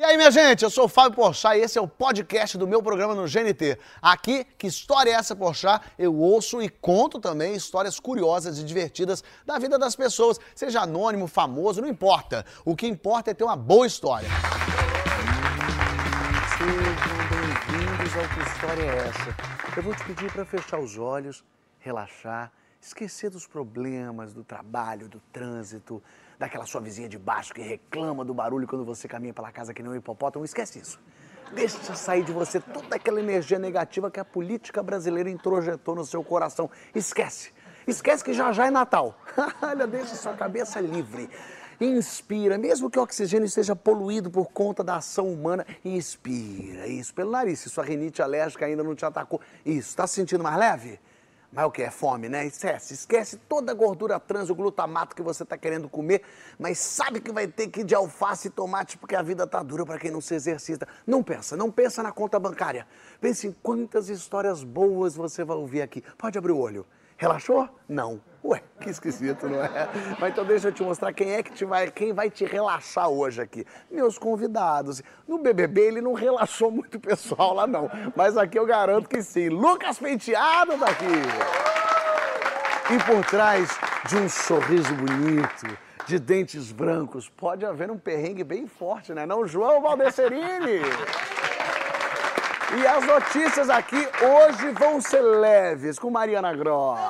E aí, minha gente, eu sou o Fábio Porchat e esse é o podcast do meu programa no GNT. Aqui, que história é essa, Porchat? Eu ouço e conto também histórias curiosas e divertidas da vida das pessoas, seja anônimo, famoso, não importa. O que importa é ter uma boa história. Sejam bem-vindos ao Que História é Essa? Eu vou te pedir para fechar os olhos, relaxar, esquecer dos problemas, do trabalho, do trânsito, daquela sua vizinha de baixo que reclama do barulho quando você caminha pela casa que nem um hipopótamo. Esquece isso. Deixa sair de você toda aquela energia negativa que a política brasileira introjetou no seu coração. Esquece. Esquece que já já é Natal. Olha, deixa sua cabeça livre. Inspira, mesmo que o oxigênio esteja poluído por conta da ação humana, inspira isso pelo nariz. Se sua rinite alérgica ainda não te atacou, isso. Está se sentindo mais leve? Mas o que? É fome, né? Esquece, esquece toda a gordura trans, o glutamato que você está querendo comer, mas sabe que vai ter que ir de alface e tomate porque a vida tá dura para quem não se exercita. Não pensa, não pensa na conta bancária. Pense em quantas histórias boas você vai ouvir aqui. Pode abrir o olho. Relaxou? Não. Ué, que esquisito, não é? Mas então deixa eu te mostrar quem é que te vai, quem vai te relaxar hoje aqui. Meus convidados. No BBB ele não relaxou muito o pessoal lá não, mas aqui eu garanto que sim. Lucas Penteado daqui. E por trás de um sorriso bonito, de dentes brancos, pode haver um perrengue bem forte, né? Não, João Valdecerini? E as notícias aqui hoje vão ser leves com Mariana Gross.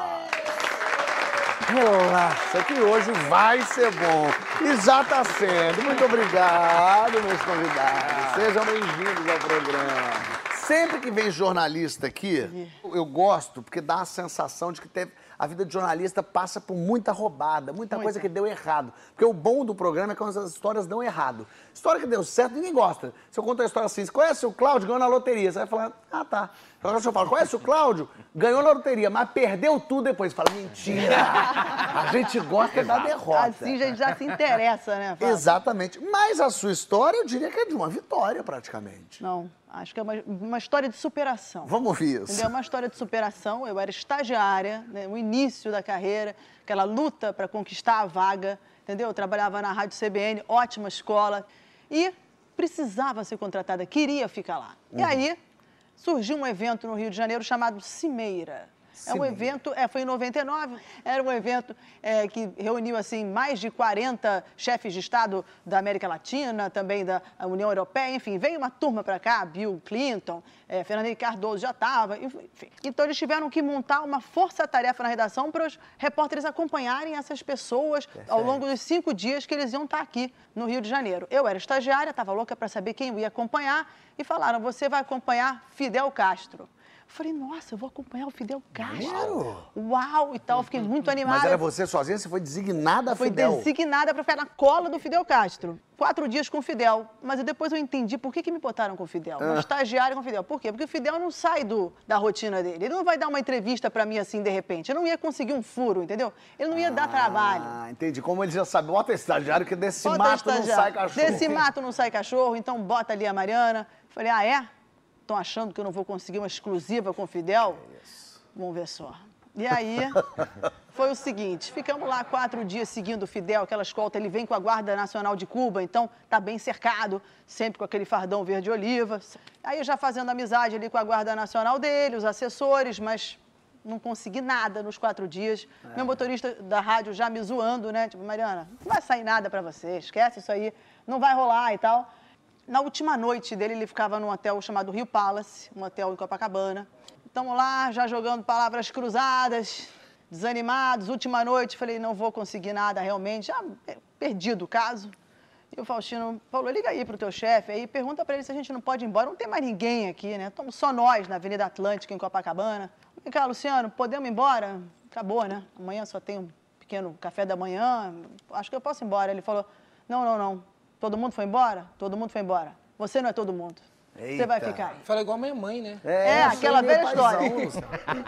Relaxa, que hoje vai ser bom. E já tá sendo. Muito obrigado, meus convidados. Sejam bem-vindos ao programa. Sempre que vem jornalista aqui, eu gosto, porque dá a sensação de que teve, a vida de jornalista passa por muita roubada, muita, Muita. coisa que deu errado. Porque o bom do programa é quando as histórias dão errado. História que deu certo, ninguém gosta. Se eu contar a história assim, você conhece o Cláudio, ganhou na loteria. Você vai falar, ah, tá. Agora se eu falo, conhece o Cláudio, ganhou na loteria, mas perdeu tudo depois. Você fala, mentira. A gente gosta da derrota. Assim a gente já se interessa, né? Fábio? Exatamente. Mas a sua história, eu diria que é de uma vitória, praticamente. Não, acho que é uma, uma história de superação. Vamos ouvir isso. É uma história de superação. Eu era estagiária, né, no início da carreira, aquela luta para conquistar a vaga, entendeu? Eu trabalhava na Rádio CBN, ótima escola, e precisava ser contratada, queria ficar lá. E aí surgiu um evento no Rio de Janeiro chamado Cimeira. É um evento, é, foi em 99, era um evento é, que reuniu assim mais de 40 chefes de Estado da América Latina, também da União Europeia, enfim, veio uma turma para cá, Bill Clinton, é, Fernando Henrique Cardoso já estava, enfim. Então eles tiveram que montar uma força-tarefa na redação para os repórteres acompanharem essas pessoas ao longo dos cinco dias que eles iam estar aqui no Rio de Janeiro. Eu era estagiária, estava louca para saber quem eu ia acompanhar e falaram, você vai acompanhar Fidel Castro. Eu falei, nossa, eu vou acompanhar o Fidel Castro. Claro. Uau! E tal, eu fiquei muito animada. Mas era você sozinha, você foi designada a Fui Fidel. designada para ficar na cola do Fidel Castro. Quatro dias com o Fidel. Mas depois eu entendi por que, que me botaram com o Fidel. Ah. Uma estagiária com o Fidel. Por quê? Porque o Fidel não sai do, da rotina dele. Ele não vai dar uma entrevista para mim assim, de repente. Eu não ia conseguir um furo, entendeu? Ele não ia dar trabalho. Ah, entendi. Como ele já sabe, bota estagiário que desse Bota mato não estagiário. sai cachorro. Desse mato não sai cachorro, então bota ali a Mariana. Falei, ah, é? Estão achando que eu não vou conseguir uma exclusiva com o Fidel? Vamos ver só. E aí, foi o seguinte, ficamos lá quatro dias seguindo o Fidel, aquela escolta, ele vem com a Guarda Nacional de Cuba, então tá bem cercado, sempre com aquele fardão verde-oliva. Aí já fazendo amizade ali com a Guarda Nacional dele, os assessores, mas não consegui nada nos quatro dias. Meu motorista da rádio já me zoando, né? Tipo, Mariana, não vai sair nada pra você, esquece isso aí, não vai rolar e tal. Na última noite dele, ele ficava num hotel chamado Rio Palace, um hotel em Copacabana. Estamos lá, já jogando palavras cruzadas, desanimados. Última noite, falei, não vou conseguir nada realmente, já é, perdido o caso. E o Faustino falou, liga aí pro teu chefe aí, pergunta para ele se a gente não pode ir embora. Não tem mais ninguém aqui, né? Estamos só nós na Avenida Atlântica, em Copacabana. Vem cá, Luciano, podemos ir embora? Acabou, né? Amanhã só tem um pequeno café da manhã, acho que eu posso ir embora. Ele falou, não, não, não. Todo mundo foi embora? Todo mundo foi embora. Você não é todo mundo. Você vai Eita. ficar. Fala igual a minha mãe, né? É, sou aquela velha história.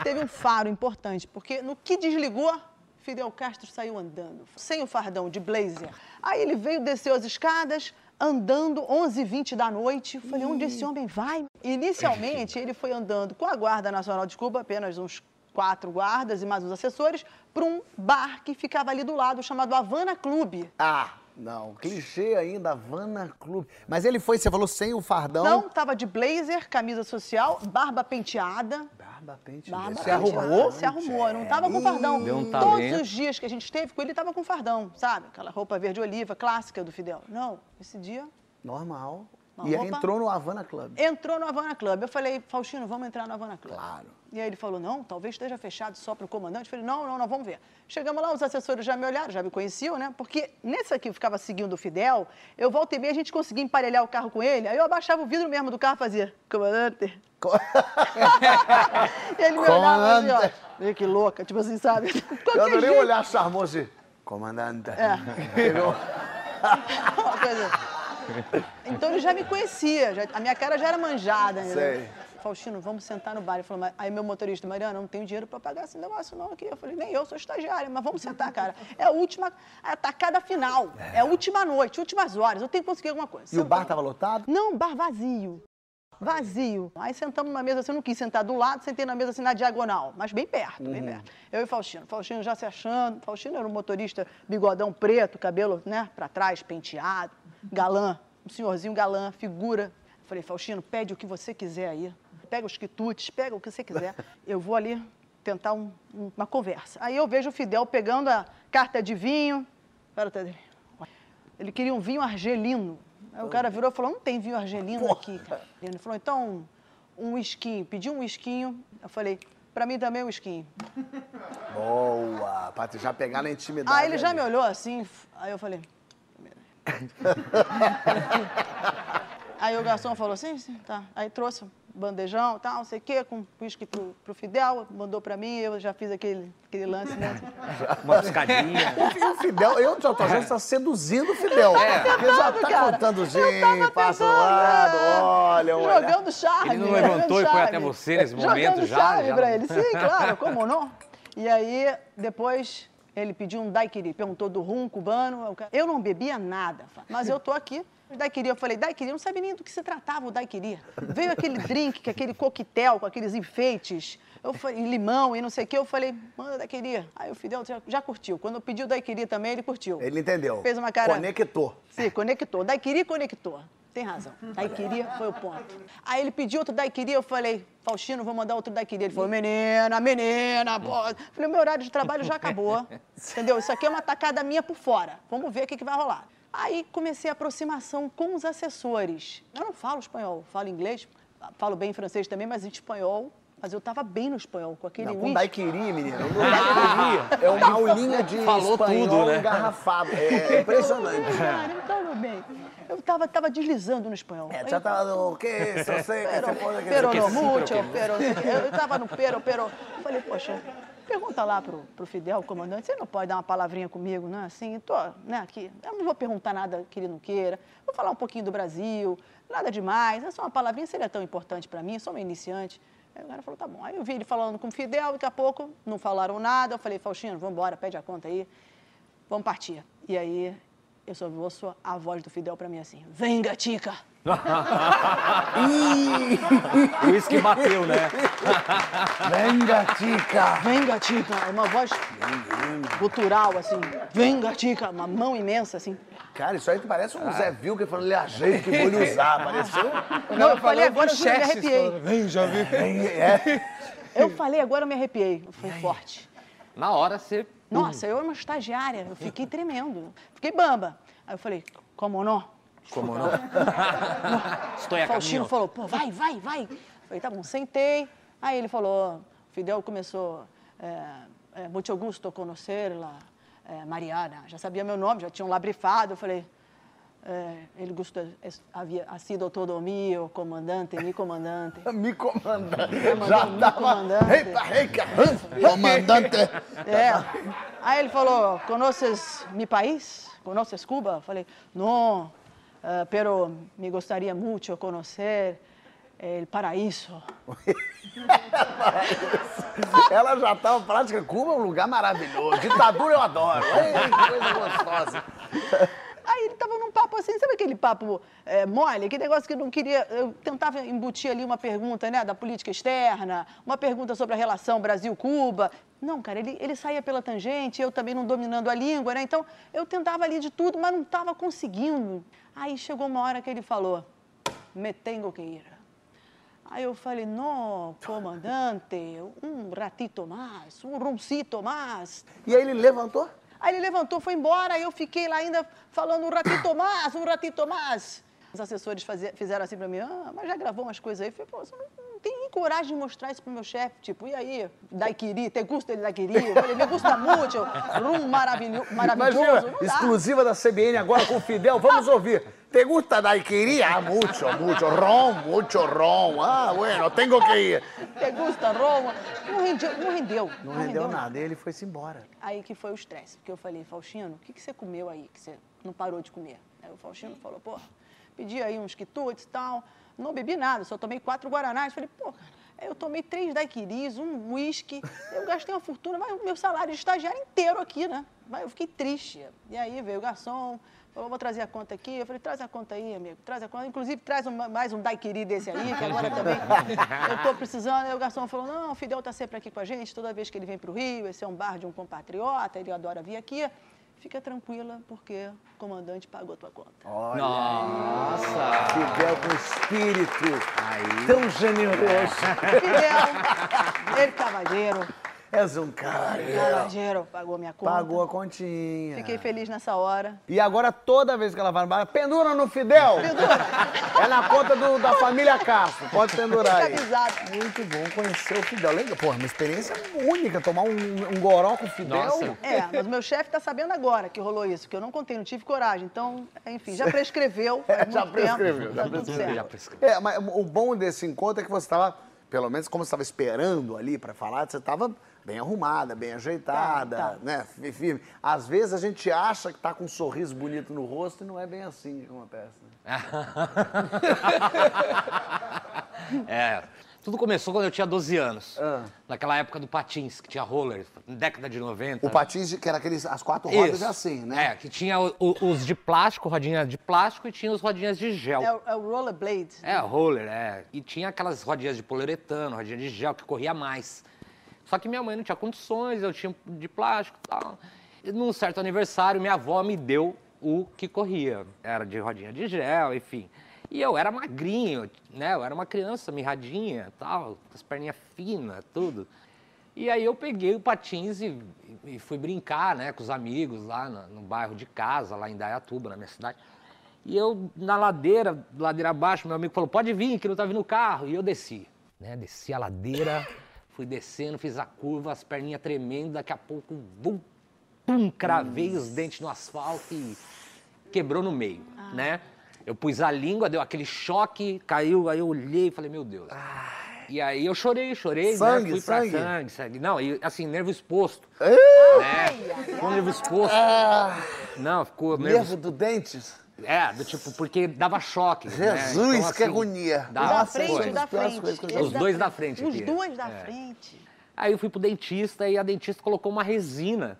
teve um faro importante, porque no que desligou, Fidel Castro saiu andando, sem o fardão de blazer. Aí ele veio, desceu as escadas, andando 11h20 da noite. Eu Falei, onde esse homem vai? Inicialmente, ele foi andando com a Guarda Nacional de Cuba, apenas uns quatro guardas e mais os assessores, para um bar que ficava ali do lado, chamado Havana Clube. Ah, Não, clichê ainda, Havana Clube. Mas ele foi, você falou, sem o fardão. Não, tava de blazer, camisa social, barba penteada. Barba pente. Barba Se penteada. arrumou? Se arrumou, eu não tava com fardão. Deu um Todos os dias que a gente esteve com ele, tava com fardão, sabe? Aquela roupa verde-oliva, clássica do Fidel. Não, esse dia Normal. Uma e aí entrou no Havana Club. entrou no Havana Club. Eu falei, Faustino, vamos entrar no Havana Club. Claro. E aí ele falou, não, talvez esteja fechado só para o comandante. Eu falei, não, não, não, vamos ver. Chegamos lá, os assessores já me olharam, já me conheciam, né? Porque nesse aqui eu ficava seguindo o Fidel, eu volta e meia a gente conseguia emparelhar o carro com ele, aí eu abaixava o vidro mesmo do carro e fazia, comandante. e ele me olhava assim, ó, meio que louca, tipo assim, sabe? Eu adorei jeito. olhar charmoso assim, comandante. É. Pegou. Uma coisa. Então ele já me conhecia, já- a minha cara já era manjada. né? Faustino, vamos sentar no bar. Ele falou, "Mas-" aí meu motorista, Mariana, não tenho dinheiro para pagar esse negócio não aqui. Eu falei, nem eu, sou estagiária, mas vamos sentar, cara. É a última, a tacada final, é a última noite, últimas horas, eu tenho que conseguir alguma coisa. E o bar Sentamos. tava lotado? Não, bar vazio. Vazio. Aí sentamos numa mesa, assim, eu não quis sentar do lado, sentei na mesa assim na diagonal, mas bem perto, bem perto. Eu e Faustino. Faustino já se achando. Faustino era um motorista bigodão preto, cabelo, né, pra trás, penteado, galã, um senhorzinho galã, figura. Falei, Faustino, pede o que você quiser aí. Pega os quitutes, pega o que você quiser. Eu vou ali tentar um- um- uma conversa. Aí eu vejo o Fidel pegando a carta de vinho. Tá. Ele queria um vinho argelino. Aí o cara virou e falou, não tem vinho argelino aqui, cara. Ele falou, então, um whiskinho. Pediu um whiskinho. Eu falei, pra mim também um whiskinho. Boa, pra tu já pegar na intimidade. Aí ele já ali. me olhou assim, aí eu falei... Aí o garçom falou, sim, sim, tá. Aí trouxe um bandejão, tal, não sei o quê, com uísque pro, pro Fidel, mandou pra mim, eu já fiz aquele, aquele lance, né? Uma piscadinha. O Fidel, eu já tô achando que tá seduzindo o Fidel. Porque já tá cara. contando tava passa do tentando, lado, é, olha, olha. Jogando chave. Ele não jogando levantou e foi até você nesse momento Jogando já? chave Já pra ele. Sim, claro, como não? E aí, depois, ele pediu um daiquiri. Perguntou do rum cubano. eu- não bebia nada, mas eu tô aqui. Daiquiri, eu falei, daiquiri, eu não sabia nem do que se tratava o daiquiri. Veio aquele drink, que aquele coquetel com aqueles enfeites, eu falei, limão e não sei o que, eu falei, manda daiquiri. Aí o Fidel já, já curtiu. Quando eu pedi o daiquiri também, ele curtiu. Ele entendeu. Fez uma cara- Conectou. Sim, conectou. Daiquiri conectou. Tem razão. Daiquiri foi o ponto. Aí ele pediu outro daiquiri, eu falei, Faustino, vou mandar outro daiquiri. Ele falou, menina, menina, pô. Falei, meu horário de trabalho já acabou. Entendeu? Isso aqui é uma tacada minha por fora. Vamos ver o que, que vai rolar. Aí comecei a aproximação com os assessores. Eu não falo espanhol, falo inglês, falo bem francês também, mas em espanhol. Mas eu tava bem no espanhol, com aquele Não, com whisky. daiquiri, menina. O daiquiri é uma aulinha de Falou espanhol tudo, né? engarrafado. É impressionante. Cara, eu tava bem. Eu tava, tava deslizando no espanhol. É, já tá o quê? Só sei que Pero, você pode... pero que no mucho, pero que- pero... Eu tava no pero, pero... Eu falei, poxa, pergunta lá pro, pro Fidel, o comandante, você não pode dar uma palavrinha comigo, né? Assim, tô, né, aqui. Eu não vou perguntar nada que ele não queira. Vou falar um pouquinho do Brasil, nada demais. É só uma palavrinha, seria tão importante pra mim, sou uma iniciante. Aí o cara falou, tá bom. Aí eu vi ele falando com o Fidel, daqui a pouco não falaram nada. Eu falei, Faustino, vamos embora, pede a conta aí. Vamos partir. E aí, eu só ouço a voz do Fidel pra mim assim, vem, gatica! O uísque bateu, né? Venga, tica! Vem, gatica! Uma voz gutural, assim. Vem, gatica! Uma mão imensa, assim. Cara, isso aí parece um Zé Vilker falando, ele ajeita que vou lhe usar. Pareceu... Não, eu falei agora, eu me arrepiei. Vem, já vi. É. Eu falei agora, eu me arrepiei. Foi forte. Na hora você. Nossa, eu era uma estagiária, eu fiquei tremendo. Fiquei bamba. Aí eu falei, como não? Como não? Estou a Faustino caminho. falou, pô, vai, vai, vai. Falei, tá bom, sentei. Aí ele falou, Fidel começou, é, é, muito gusto conhecerla, é, Mariana. Já sabia meu nome, já tinham lá brifado. Eu falei, é, ele es- havia ha sido todo mío, comandante, mi comandante. Me comanda. mandou Já me tava... comandante. Eita, eita, comandante. É. Aí ele falou, conheces mi país? Conheces Cuba? Eu falei, não, eh, pero me gostaria muito conhecer el paraíso. Ela já tava prática. Cuba é um lugar maravilhoso. Ditadura eu adoro. Ei, que coisa gostosa. Aí ele tava num papo assim, sabe aquele papo é, mole, aquele negócio que eu não queria. Eu tentava embutir ali uma pergunta, né, da política externa, uma pergunta sobre a relação Brasil-Cuba. Não, cara, ele, ele saía pela tangente, eu também não dominando a língua, né? Então, eu tentava ali de tudo, mas não estava conseguindo. Aí chegou uma hora que ele falou, me tengo que ir. Aí eu falei, no, comandante, um ratito mais, um roncito mais. E aí ele levantou? Aí ele levantou, foi embora, aí eu fiquei lá ainda falando um ratito mais, um ratito mais. Os assessores fazia- fizeram assim pra mim, ah, mas já gravou umas coisas aí. Eu falei, pô, você não, não tem nem coragem de mostrar isso pro meu chefe. Tipo, e aí, daiquiri, te gusta de daiquiri? Eu falei, me gusta muito, rum maravilho, maravilhoso. Imagina, Não exclusiva da CBN agora com o Fidel. Vamos ouvir. Te gusta daiquiri? Ah, mucho, mucho. Rom, mucho rom. Ah, bueno, tengo que ir. Te gusta, Roma? Não rendeu, não rendeu. Não rendeu nada. E ele foi-se embora. Aí que foi o estresse, porque eu falei, Faustino, o que, que você comeu aí que você não parou de comer? Aí o Faustino falou, pô, pedi aí uns quitutes e tal, não bebi nada, só tomei quatro guaranás. Falei, pô, eu tomei três daiquiris, um uísque, eu gastei uma fortuna, mas o meu salário de estagiário inteiro aqui, né? Mas eu fiquei triste. E aí veio o garçom, falou, vou trazer a conta aqui. Eu falei, traz a conta aí, amigo, traz a conta. Inclusive, traz um- mais um daiquiri desse aí, que agora também eu tô precisando. Aí o garçom falou, não, o Fidel tá sempre aqui com a gente, toda vez que ele vem pro Rio, esse é um bar de um compatriota, ele adora vir aqui. Fica tranquila, porque o comandante pagou a tua conta. Nossa! Fidel com espírito Aí. tão generoso. Fidel, ele cavalheiro, És um cara. pagou minha conta. Pagou a continha. Fiquei feliz nessa hora. E agora, toda vez que ela vai no bar, pendura no Fidel. É na conta do- da família Castro. Pode pendurar aí. Avisado. Muito bom conhecer o Fidel. Legal. Porra, uma experiência única. Tomar um, um goró com o Fidel. Nossa. É, mas o meu chefe tá sabendo agora que rolou isso, que eu não contei, não tive coragem. Então, enfim, já prescreveu. faz É, já muito tempo, prescreveu, já tá tudo certo. Já prescreveu. É, mas o bom desse encontro é que você estava, pelo menos como você estava esperando ali para falar, você estava bem arrumada, bem ajeitada, Tá, tá. né? fi- Firme. Às vezes a gente acha que tá com um sorriso bonito no rosto e não é bem assim que acontece. Né? É. Tudo começou quando eu tinha 12 anos. Ah. Naquela época do patins, que tinha roller, década de 90. O patins, que era aqueles, as quatro rodas Isso. é assim, né? É, que tinha o- o- os de plástico, rodinha de plástico, e tinha os rodinhas de gel. É, o- é o rollerblade. É, roller, é. E tinha aquelas rodinhas de poliuretano, rodinha de gel, que corria mais. Só que minha mãe não tinha condições, eu tinha de plástico e tal. E num certo aniversário, minha avó me deu o que corria. Era de rodinha de gel, enfim. E eu era magrinho, né? Eu era uma criança mirradinha, tal, com as perninhas finas, tudo. E aí eu peguei o patins e, e fui brincar, né, com os amigos lá no, no bairro de casa, lá em Dayatuba, na minha cidade. E eu, na ladeira, ladeira abaixo, meu amigo falou, pode vir, que não tá vindo o carro. E eu desci, né, desci a ladeira, fui descendo, fiz a curva, as perninhas tremendo, daqui a pouco, bum, pum, cravei os dentes no asfalto e quebrou no meio, né? Eu pus a língua, deu aquele choque, caiu, aí eu olhei e falei, meu Deus. E aí eu chorei, chorei, Sangue, né? Fui pra sangue? sangue, sangue. Não, e assim, nervo exposto. Ah, Né? Ficou nervo exposto. Não, ficou nervo Nervo do dentes? É, do tipo, porque dava choque. né? Jesus, Então, que assim, agonia. dava- da frente foi da frente. que Os da dois da frente. Os dois da é. frente. Aí eu fui pro dentista e a dentista colocou uma resina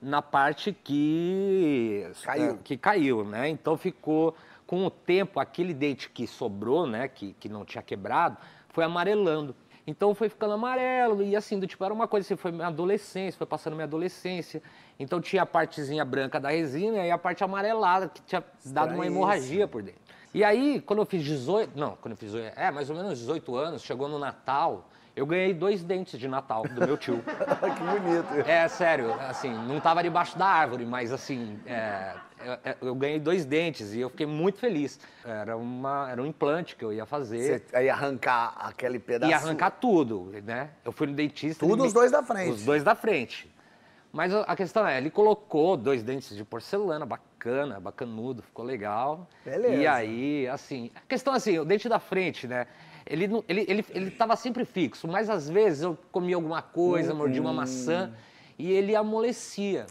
na parte que Caiu. que caiu, né? Então ficou com o tempo aquele dente que sobrou, né, que, que não tinha quebrado, foi amarelando. Então foi ficando amarelo e assim, do tipo, era uma coisa assim, foi minha adolescência, foi passando minha adolescência. Então tinha a partezinha branca da resina e a parte amarelada que tinha dado uma hemorragia por dentro. E aí, quando eu fiz 18, não, quando eu fiz, é, mais ou menos 18 anos, chegou no Natal, eu ganhei dois dentes de Natal do meu tio. que bonito. É, sério, assim, não tava debaixo da árvore, mas assim, é, eu, eu ganhei dois dentes e eu fiquei muito feliz. Era, uma, era um implante que eu ia fazer. Você ia arrancar aquele pedaço. Ia arrancar tudo, né? Eu fui no dentista. Tudo ele me- os dois da frente. Os dois da frente. Mas a a questão é, ele colocou dois dentes de porcelana, bacana, bacanudo, ficou legal. Beleza. E aí, assim, a questão é assim, o dente da frente, né? Ele, não- ele, ele, ele sempre fixo, mas às vezes eu comia alguma coisa, mordia uma maçã e ele amolecia.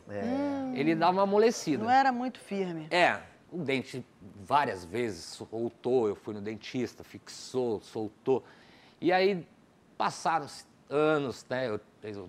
Ele dava uma amolecida. Não era muito firme. É, o dente várias vezes soltou, eu fui no dentista, fixou, soltou. E aí passaram anos, né? Eu,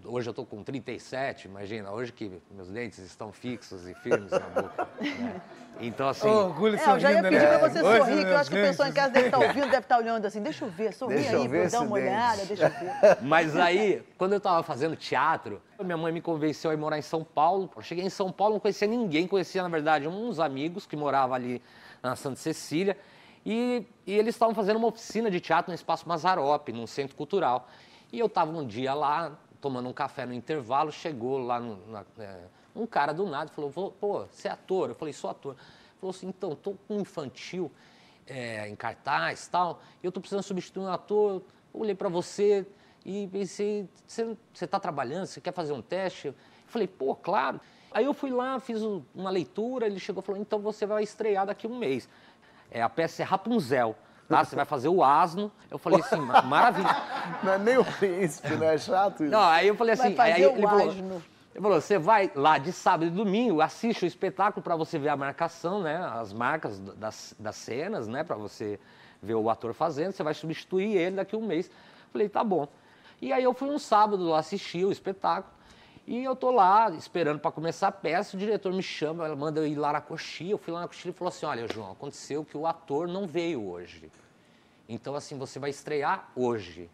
hoje eu tô com 37, imagina, hoje que meus dentes estão fixos e firmes na boca. né? Então, assim. Orgulho É, eu já ia pedir né? pra você Hoje, sorrir, que eu acho que o pessoal em casa deve estar ouvindo, deve estar olhando assim, deixa eu ver, sorri Deixa aí, ver pra eu dar esse uma dente. olhada, deixa eu ver. Mas aí, quando eu tava fazendo teatro, minha mãe me convenceu a ir morar em São Paulo. Eu cheguei em São Paulo, não conhecia ninguém, conhecia, na verdade, uns amigos que moravam ali na Santa Cecília. E, e eles estavam fazendo uma oficina de teatro no Espaço Mazarope, num centro cultural. E eu tava um dia lá, tomando um café no intervalo, chegou lá no- na- é, um cara do nada falou, "Vô, pô, você é ator? Eu falei, sou ator. Ele falou assim, então, tô com um infantil é, em cartaz e tal, e eu tô precisando substituir um ator, eu olhei para você e pensei, você, você tá trabalhando, você quer fazer um teste? Eu falei, pô, claro. Aí eu fui lá, fiz uma leitura, ele chegou e falou, então você vai estrear daqui a um mês. É, a peça é Rapunzel, tá? Você vai fazer o asno. Eu falei assim, "Ma- maravilha. Não é nem o príncipe, não é chato isso? Não, aí eu falei Vai assim, fazer aí o ele falou, ele falou, você vai lá de sábado e domingo, assiste o espetáculo para você ver a marcação, né? As marcas das, das cenas, né? Para você ver o ator fazendo, você vai substituir ele daqui a um mês. Falei, tá bom. E aí eu fui um sábado lá assistir o espetáculo. E eu tô lá esperando para começar a peça, o diretor me chama, ela manda eu ir lá na coxinha. Eu fui lá na coxinha e falou assim: olha, João, aconteceu que o ator não veio hoje. Então, assim, você vai estrear hoje.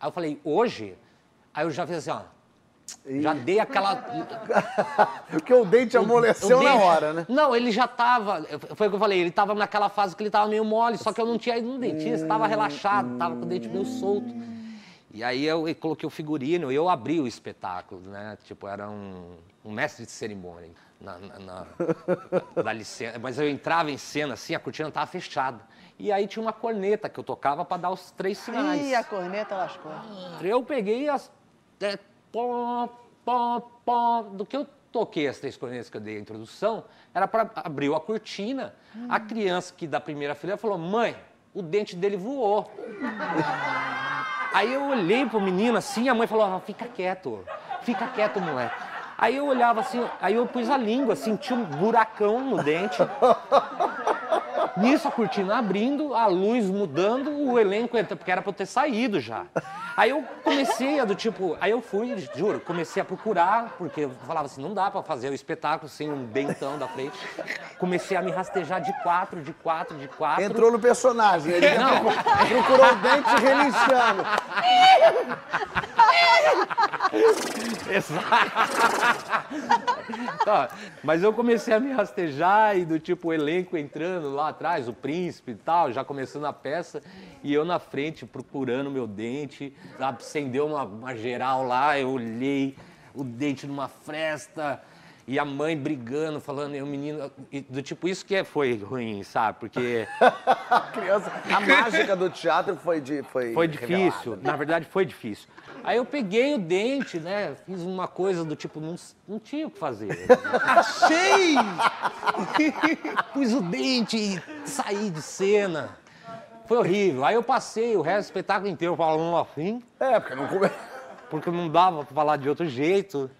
Aí eu falei, hoje? Aí eu já fiz assim, ó. Já dei aquela. Porque o dente amoleceu o na dente- hora, né? Não, ele já tava. Foi o que eu falei, ele tava naquela fase que ele tava meio mole, só que eu não tinha ido no dentista, tava relaxado, tava com o dente meio solto. E aí eu, eu coloquei o figurino e eu abri o espetáculo, né? Tipo, era um, um mestre de cerimônia. Na, na, na- dá licença. Mas eu entrava em cena assim, a cortina tava fechada. E aí tinha uma corneta que eu tocava para dar os três sinais. Ih, a corneta lascou. Eu peguei as. É, pó, pó, pó. Do que eu toquei as três cornetas que eu dei a introdução, era para abrir a cortina. A criança que da primeira fileira falou: mãe, o dente dele voou. Aí eu olhei pro menino assim, a mãe falou: ah, fica quieto, fica quieto, moleque. Aí eu olhava assim, aí eu pus a língua, senti um buracão no dente. Nisso a cortina abrindo, a luz mudando, o elenco entrando, porque era pra eu ter saído já. Aí eu comecei a do tipo, aí eu fui, juro, comecei a procurar, porque eu falava assim, não dá pra fazer o espetáculo sem um dentão da frente. Comecei a me rastejar de quatro, de quatro, de quatro. Entrou no personagem, ele Não. procurou o dente relinchando. Tá, mas eu comecei a me rastejar e do tipo o elenco entrando lá atrás, o príncipe e tal, já começando a peça, e eu na frente procurando meu dente, acendeu uma, uma geral lá, eu olhei o dente numa fresta. E a mãe brigando, falando, e o menino. do tipo, isso que é- foi ruim, sabe? Porque A criança, a mágica do teatro foi de foi, Foi revelada. difícil, na verdade foi difícil. Aí eu peguei o dente, né? Fiz uma coisa do tipo, não, não tinha o que fazer. Achei! Pus o dente e saí de cena. Foi horrível. Aí eu passei o resto do espetáculo inteiro falando assim, É, porque não come... porque não dava pra falar de outro jeito.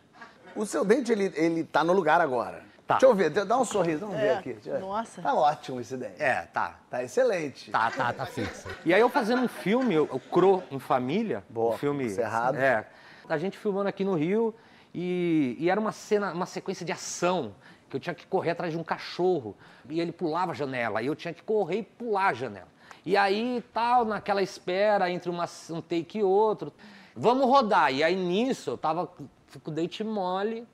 O seu dente, ele, ele tá no lugar agora. Tá. Deixa eu ver, dá um sorriso, vamos ver É, aqui. Ver. nossa. Tá ótimo esse dente. É, tá. Tá excelente. Tá, tá, tá fixo. E aí eu fazendo um filme, o Cro em Família. Boa, um filme. Cerrado. É. A gente filmando aqui no Rio e, e era uma cena, uma sequência de ação. Que eu tinha que correr atrás de um cachorro. E ele pulava a janela. E eu tinha que correr e pular a janela. E aí, tal, naquela espera entre uma, um take e outro. Vamos rodar. E aí nisso eu tava com o dente mole.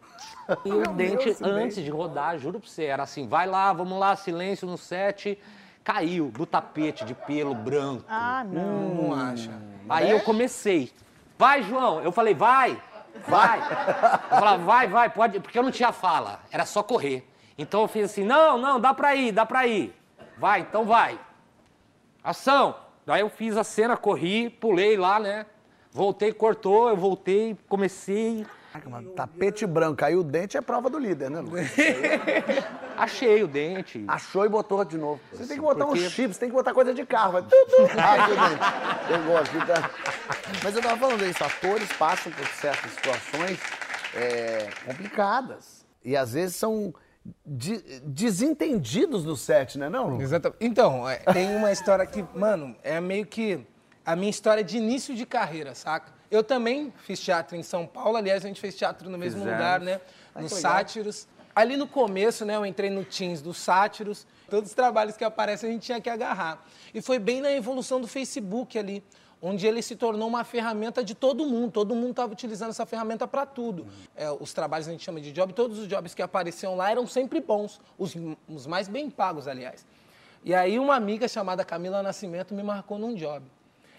E o dente, antes de rodar, juro pra você, era assim, vai lá, vamos lá, silêncio no set. Caiu do tapete de pelo branco. Ah, não. Não acha. Aí eu comecei. Vai, João. Eu falei, vai, vai. Eu falava, vai, vai, pode, porque eu não tinha fala, era só correr. Então eu fiz assim, não, não, dá pra ir, dá pra ir. Vai, então vai. Ação. Daí eu fiz a cena, corri, pulei lá, né? Voltei, cortou, eu voltei, comecei. Caraca, mano, tapete branco, caiu o dente é prova do líder, né, Lu? Achei o dente. Achou e botou de novo. Você tem que botar Porque- um chip, você tem que botar coisa de carro. Vai... tu, tu. Aqui o dente. Pegou aqui, tá? Mas eu tava falando isso, atores passam por certas situações é, complicadas. E às vezes são de- desentendidos no set, né, não, Lu? Exatamente. Então, é, tem uma história que, mano, é meio que a minha história de início de carreira, saca? Eu também fiz teatro em São Paulo, aliás, a gente fez teatro no mesmo Fizemos. lugar, né? No Sátiros. Ali no começo, né, eu entrei no Teams do Sátiros. Todos os trabalhos que aparecem a gente tinha que agarrar. E foi bem na evolução do Facebook ali, onde ele se tornou uma ferramenta de todo mundo. Todo mundo estava utilizando essa ferramenta para tudo. É, os trabalhos a gente chama de job, todos os jobs que apareciam lá eram sempre bons, os, os mais bem pagos, aliás. E aí uma amiga chamada Camila Nascimento me marcou num job.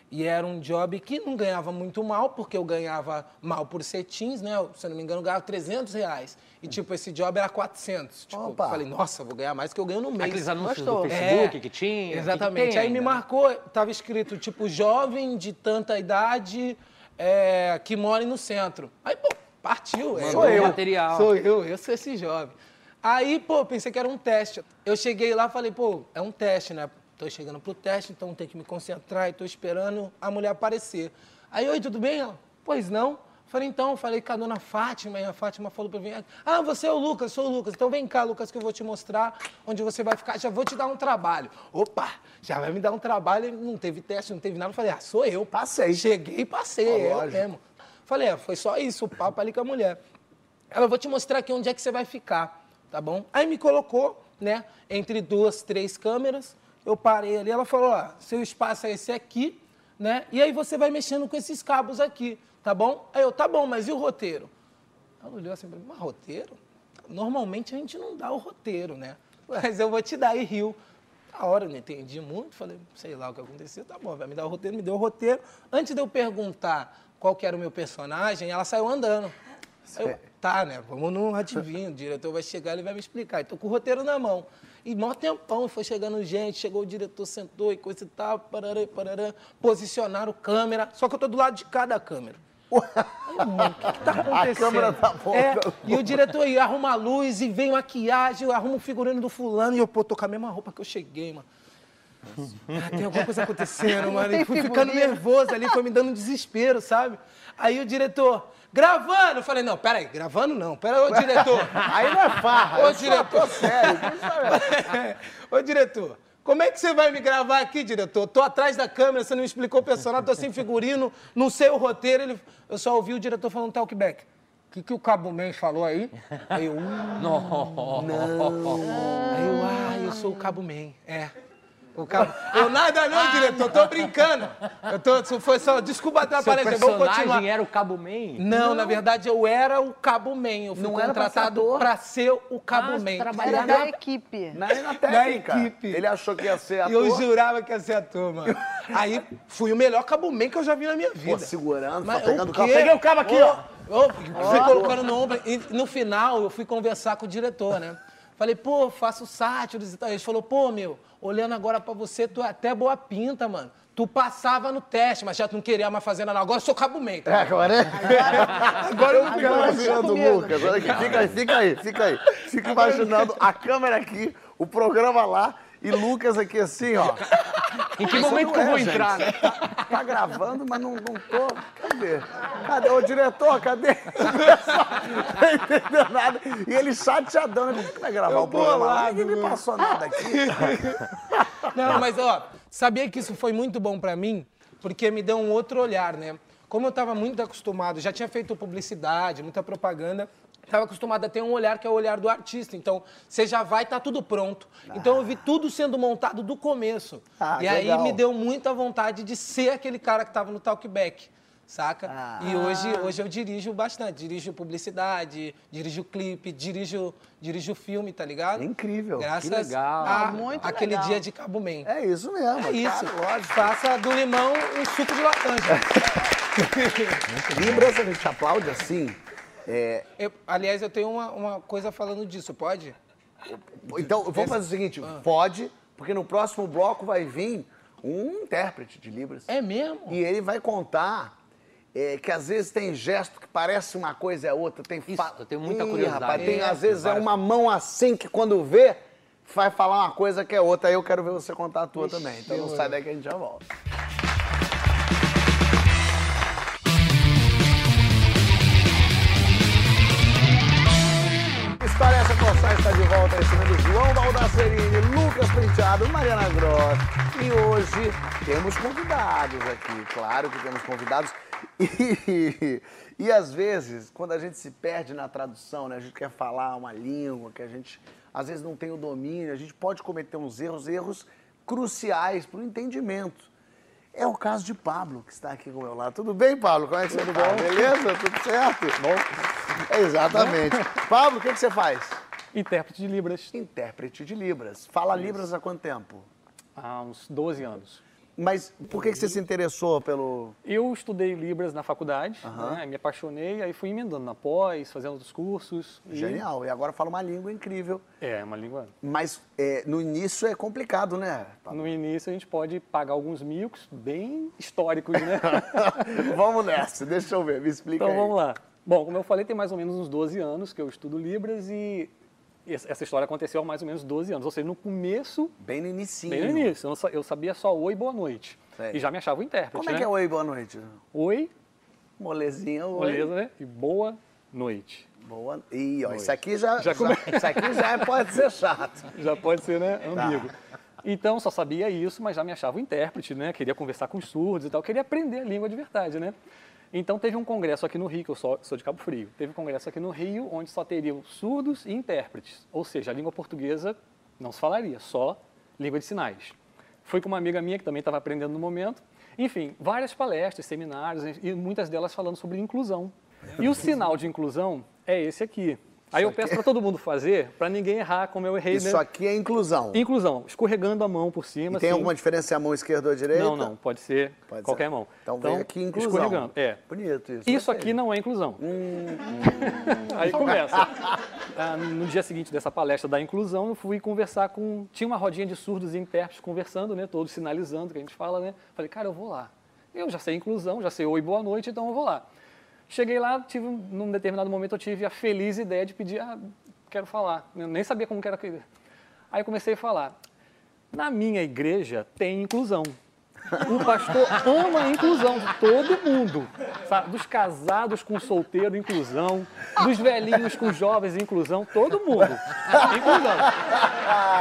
E era um job que não ganhava muito mal, porque eu ganhava mal por setins, né? Eu, Se eu não me engano, eu ganhava 300 reais. E, tipo, esse job era 400. Tipo, eu Opa. falei, nossa, vou ganhar mais que eu ganho no mês. Aqueles anúncios Gostou. do Facebook É, que tinha. que Exatamente. tem Aí me ainda, marcou, tava escrito, tipo, jovem de tanta idade é, que mora no centro. Aí, pô, partiu. é, Mandou o material. Sou eu, eu sou esse jovem. Aí, pô, pensei que era um teste. Eu cheguei lá e falei, pô, é um teste, né? Tô chegando pro teste, então tem que me concentrar e tô esperando a mulher aparecer. Aí, oi, tudo bem? Ela, pois não. Falei, então, falei com a dona Fátima, e a Fátima falou pra mim, ah, você é o Lucas, sou o Lucas, então vem cá, Lucas, que eu vou te mostrar onde você vai ficar, já vou te dar um trabalho. Opa, já vai me dar um trabalho, não teve teste, não teve nada. Falei, ah, sou eu. Passei. Cheguei e passei, é eu lógico. mesmo. Falei, é, foi só isso, o papo ali com a mulher. Ela, vou te mostrar aqui onde é que você vai ficar, tá bom? Aí me colocou, né, entre duas, três câmeras. Eu parei ali, ela falou, ó, seu espaço é esse aqui, né? E aí você vai mexendo com esses cabos aqui, tá bom? Aí eu, tá bom, mas e o roteiro? Ela olhou assim pra mim, mas roteiro? Normalmente a gente não dá o roteiro, né? Mas eu vou te dar, e riu. A hora eu não entendi muito, falei, sei lá o que aconteceu, tá bom, vai me dar o roteiro, me deu o roteiro. Antes de eu perguntar qual que era o meu personagem, ela saiu andando. Eu, tá, né? Vamos no adivinho, o diretor vai chegar, ele vai me explicar. E tô com o roteiro na mão. E mó tempão, foi chegando gente, chegou o diretor, sentou e coisa e tal, parará, parará, posicionaram câmera, só que eu tô do lado de cada câmera. Aí, mano, o que, que tá acontecendo? câmera tá volta. É, e o diretor aí arruma a luz e vem maquiagem, arruma o figurino do fulano e eu, pô, tô com a mesma roupa que eu cheguei, mano. Ah, Tem alguma coisa acontecendo, mano. E fui ficando figurino. nervoso ali, foi me dando um desespero, sabe? Aí o diretor, gravando! Eu falei, não, peraí, gravando não. Pera aí, ô diretor. Aí não é farra. Ô, só diretor. sério. é- Ô, diretor, como é que você vai me gravar aqui, diretor? Tô atrás da câmera, você não me explicou o personagem, tô sem figurino, não sei o roteiro. Ele... Eu só ouvi o diretor falando talkback. O que, que o Cabo Man falou aí? Aí eu, hum, Aí eu, ah, eu sou o Cabo Man. É. O cabo... Eu nada não, diretor, tô brincando. Eu tô, isso foi só, desculpa atrapalhar, vamos continuar. personagem era o Cabo Man? Não, na verdade eu era o Cabo Man. Eu fui Não era pra ser contratado ator? pra ser o Cabo Ah, Man. trabalhava Era da equipe. Na, na técnica. equipe. Ele achou que ia ser E eu ator. jurava que ia ser ator, mano. Aí fui o melhor Cabo Man que eu já vi na minha vida. Pô, segurando, Mas só pegando o cabo. Peguei o cabo aqui, ó. Ô, fui colocando no ombro. E no final, eu fui conversar com o diretor, né? Falei, pô, faço sátiros e tal. Ele falou, pô, meu, olhando agora pra você, tu é até boa pinta, mano. Tu passava no teste, mas já tu não queria mais fazer nada. Agora eu sou Cabo Man, É, tá? agora é. Agora eu não mais. imaginando o. Lucas. Olha aqui, fica aí, fica aí, fica aí. Fica imaginando a câmera aqui, o programa lá e Lucas aqui assim, ó. Em que momento que eu é, vou entrar, né? Tá gravando, mas não, não tô. Cadê? Cadê? Ô, diretor, cadê? não entendeu nada. E ele chateadão, né? Como vai gravar Eu o programa lá? bolado, Ninguém me mano. passou nada aqui. Não, mas ó, sabia que isso foi muito bom pra mim, porque me deu um outro olhar, né? Como eu estava muito acostumado, já tinha feito publicidade, muita propaganda, estava acostumado a ter um olhar que é o olhar do artista. Então, você já vai, tá tudo pronto. Então, eu vi tudo sendo montado do começo. Ah, e aí legal. me deu muita vontade de ser aquele cara que estava no talkback. Saca? Ah. E hoje, hoje eu dirijo bastante. Dirijo publicidade, dirijo clipe, dirijo, dirijo filme, tá ligado? É incrível. Graças legal. a Muito aquele legal. dia de Cabo Man. É isso mesmo. É isso. lógico. Faça do limão um suco de laranja. Lembrança, a gente aplaude assim. É, Eu- aliás, eu tenho uma, uma coisa falando disso, pode? Então, vamos fazer o seguinte: Ah. pode, porque no próximo bloco vai vir um intérprete de Libras. É mesmo? E ele vai contar é, que às vezes tem gesto que parece uma coisa é outra. Tem Isso, fa- eu tenho muita Ih, curiosidade. Rapaz, tem, É, às vezes é uma mão assim que quando vê, vai falar uma coisa que é outra. Aí eu quero ver você contar a tua também. Então não sai daí que a gente já volta. História essa Corsar está de volta de João Baldacerini, Lucas Penteado, Mariana Gross. E hoje temos convidados aqui, claro que temos convidados. E, e às vezes, quando a gente se perde na tradução, né, a gente quer falar uma língua que a gente às vezes não tem o domínio, a gente pode cometer uns erros, erros cruciais para o entendimento. É o caso de Pablo, que está aqui com o meu lado. Tudo bem, Pablo? Como é que você está? Beleza? Tudo certo? Bom. Exatamente. Pablo, o que, que você faz? Intérprete de Libras Intérprete de Libras. Fala Libras há quanto tempo? há uns 12 anos. Mas por que, que você se interessou pelo. Eu estudei Libras na faculdade, Aham. né, me apaixonei, aí fui emendando na pós, fazendo outros cursos. e- Genial. E agora fala uma língua incrível. É, uma língua. Mas é, no início é complicado, né? Pablo? No início a gente pode pagar alguns micos bem históricos, né? Vamos nessa, deixa eu ver, me explica então aí. vamos lá. Bom, como eu falei, tem mais ou menos uns 12 anos que eu estudo Libras e essa história aconteceu há mais ou menos 12 anos. Ou seja, no começo, Bem no inicinho. bem no início, eu, sabia só oi, boa noite. Sei. E já me achava o intérprete, Como é né? que é oi, boa noite? Oi, Molezinha, oi. beleza, né? E boa noite. Boa. Ih, ó, isso aqui já, Já já, come- isso aqui já pode ser chato. Já pode ser, né? Tá. Ambíguo. Então, só sabia isso, mas já me achava o intérprete, né? Queria conversar com os surdos e tal, queria aprender a língua de verdade, né? Então, teve um congresso aqui no Rio, que eu sou, sou de Cabo Frio, teve um congresso aqui no Rio, onde só teriam surdos e intérpretes. Ou seja, a língua portuguesa não se falaria, só língua de sinais. Fui com uma amiga minha que também estava aprendendo no momento. Enfim, várias palestras, seminários, e muitas delas falando sobre inclusão. E o sinal de inclusão é esse aqui. Aí eu peço para todo mundo fazer, para ninguém errar como eu errei. Isso né? aqui é inclusão. Inclusão, escorregando a mão por cima. E tem assim. alguma diferença se a mão esquerda ou direita? Não, não, pode ser Pode qualquer ser. mão. Então, vem aqui inclusão. Escorregando, é. Bonito isso. Isso aqui não é inclusão. Hum. Aí começa. Ah, no dia seguinte dessa palestra da inclusão, eu fui conversar com. Tinha uma rodinha de surdos e intérpretes conversando, né? Todos sinalizando, que a gente fala, né? Falei, cara, eu vou lá. Eu já sei inclusão, já sei oi, boa noite, então eu vou lá. Cheguei lá, tive, um- num determinado momento eu tive a feliz ideia de pedir, ah, quero falar. Eu nem sabia como que era. Aí eu comecei a falar. Na minha igreja tem inclusão. O pastor ama a inclusão todo mundo. sabe? Dos casados com solteiro, inclusão. Dos velhinhos com jovens, inclusão. Todo mundo. Inclusão.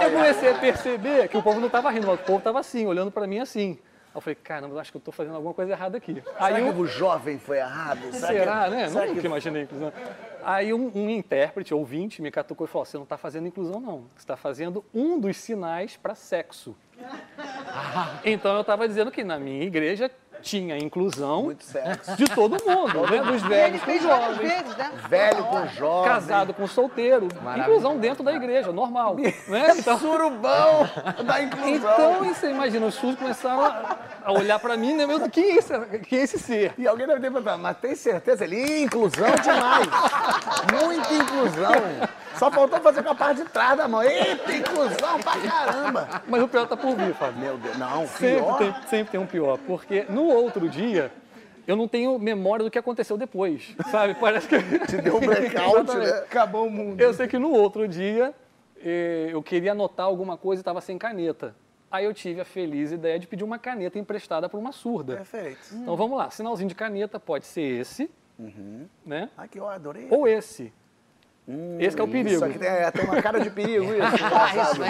Eu comecei a perceber que o povo não estava rindo, o povo estava assim, olhando para mim assim. Eu falei, caramba, eu acho que eu estou fazendo alguma coisa errada aqui. Será Aí eu, o jovem foi errado? Será, que- né? será Nunca que- imaginei inclusão. Aí um, um intérprete, ouvinte, me catucou e falou: você não está fazendo inclusão, não. Você está fazendo um dos sinais para sexo. então eu estava dizendo que na minha igreja tinha inclusão Muito sexo. de todo mundo, né? Dos velhos com jovens. vezes, né? Velho com jovem. Casado com solteiro, inclusão dentro da igreja, normal. Né? Então, Surubão da inclusão. então você imagina, os surdos começaram a, olhar para mim, né? Meu, quem é, esse, quem é esse ser? E alguém deve ter perguntado, mas tem certeza? Ele, "Ih, inclusão demais. Muita inclusão. Só faltou fazer com a parte de trás da mão. Eita, inclusão pra caramba. Mas o pior tá por vir, Fábio. Meu Deus, não, Sempre pior. tem, sempre tem um pior, porque no outro dia eu não tenho memória do que aconteceu depois, sabe? Parece que Te deu um blackout, né? Acabou o mundo. Eu sei que no outro dia eh, eu queria anotar alguma coisa e estava sem caneta. Aí eu tive a feliz ideia de pedir uma caneta emprestada para uma surda. Perfeito. Então vamos lá, sinalzinho de caneta pode ser esse, né? Aqui, ó, adorei. Ou esse. Esse que é o perigo. Isso aqui tem, é, tem uma cara de perigo, isso. engraçado.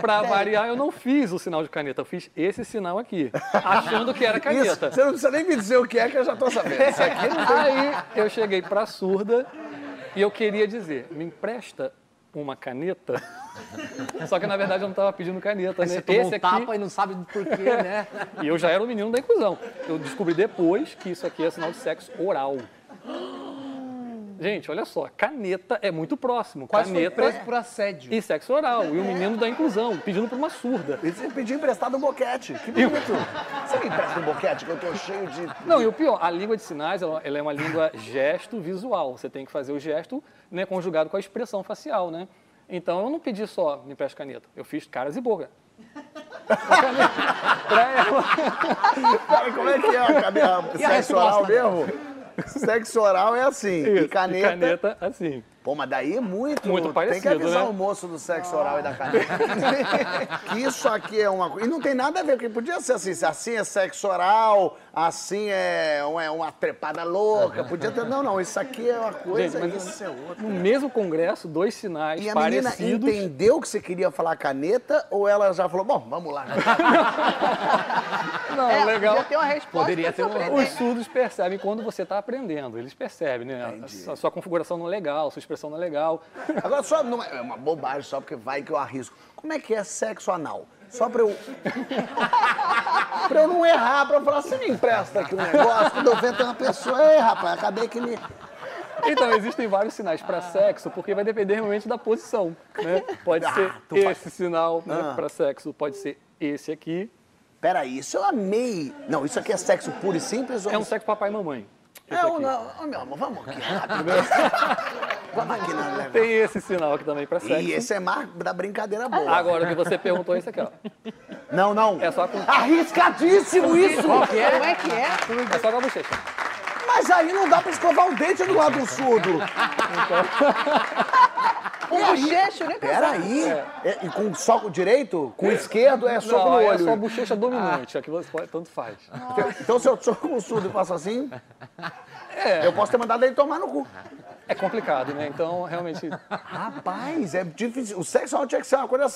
Para variar, eu não fiz o sinal de caneta, eu fiz esse sinal aqui, achando que era Isso, caneta. você não precisa nem me dizer o que é, que eu já tô sabendo. Isso aqui não Aí eu cheguei para a surda e eu queria dizer, me empresta uma caneta? Só que na verdade eu não estava pedindo caneta, né? Você tomou Esse um aqui, tapa e não sabe por quê, né? e eu já era o menino da inclusão. Eu descobri depois que isso aqui é sinal de sexo oral. Gente, olha só, caneta é muito próximo. Quase foi caneta preso por assédio. e sexo oral. E o menino da inclusão, pedindo para uma surda. E você pediu emprestado um boquete. Que bonito. Você me empresta um boquete que eu tô cheio de... Não, e o pior, a língua de sinais, ela, ela é uma língua gesto visual. Você tem que fazer o gesto né, conjugado com a expressão facial, né? Então, eu não pedi só me empresta caneta. Eu fiz caras e boca. Pra ela. Cara, como é que é? A sexo oral mesmo? Sexo oral é assim. Isso, e caneta... caneta, assim. Pô, mas daí é muito. Muito Tem que parecido, avisar né? o moço do sexo oral e da caneta. que isso aqui é uma coisa. E não tem nada a ver, porque podia ser assim: assim é sexo oral, assim é uma, é uma trepada louca. Podia ter. Não, não, isso aqui é uma coisa, Gente, mas isso é outra. No mesmo congresso, dois sinais E a menina parecidos. entendeu que você queria falar caneta ou ela já falou, bom, vamos lá. Não, É, legal. podia ter uma resposta Poderia ter um- surpreendente. Os surdos percebem quando você está aprendendo, eles percebem, né? A, a sua configuração não é legal, sua expressão não é legal. Agora, só não é é uma bobagem, só porque vai que eu arrisco. Como é que é sexo anal? Só pra eu. pra eu não errar, pra eu falar, você me empresta aqui um negócio, quando eu ver tem uma pessoa. Ei, rapaz, acabei que me. Então, existem vários sinais para sexo, porque vai depender realmente da posição, né? Pode Ah, ser tu faz- esse sinal né, Ah. para sexo, pode ser esse aqui. Peraí, isso eu amei. Não, isso aqui é sexo puro e simples? Ou... É um sexo papai e mamãe. É, um, não, ô, meu amor, vamos aqui rápido. vamos aqui na. Tem esse sinal aqui também para sexo. E esse é mais da brincadeira boa. Agora, o que você perguntou é esse aqui, ó. Não, não. É só com, Arriscadíssimo isso! Como é que é? é só com a bochecha. Mas aí não dá pra escovar o dente do lado do surdo. Um bochecho, né? Peraí. É, e com soco direito? Com o esquerdo é soco no é olho. só a bochecha dominante, aqui você pode, tanto faz. Então se eu sou com o surdo e faço assim, É, eu posso ter mandado ele tomar no cu. É complicado, né? Então, realmente, Rapaz, é difícil. O sexo oral tinha que ser uma coisa,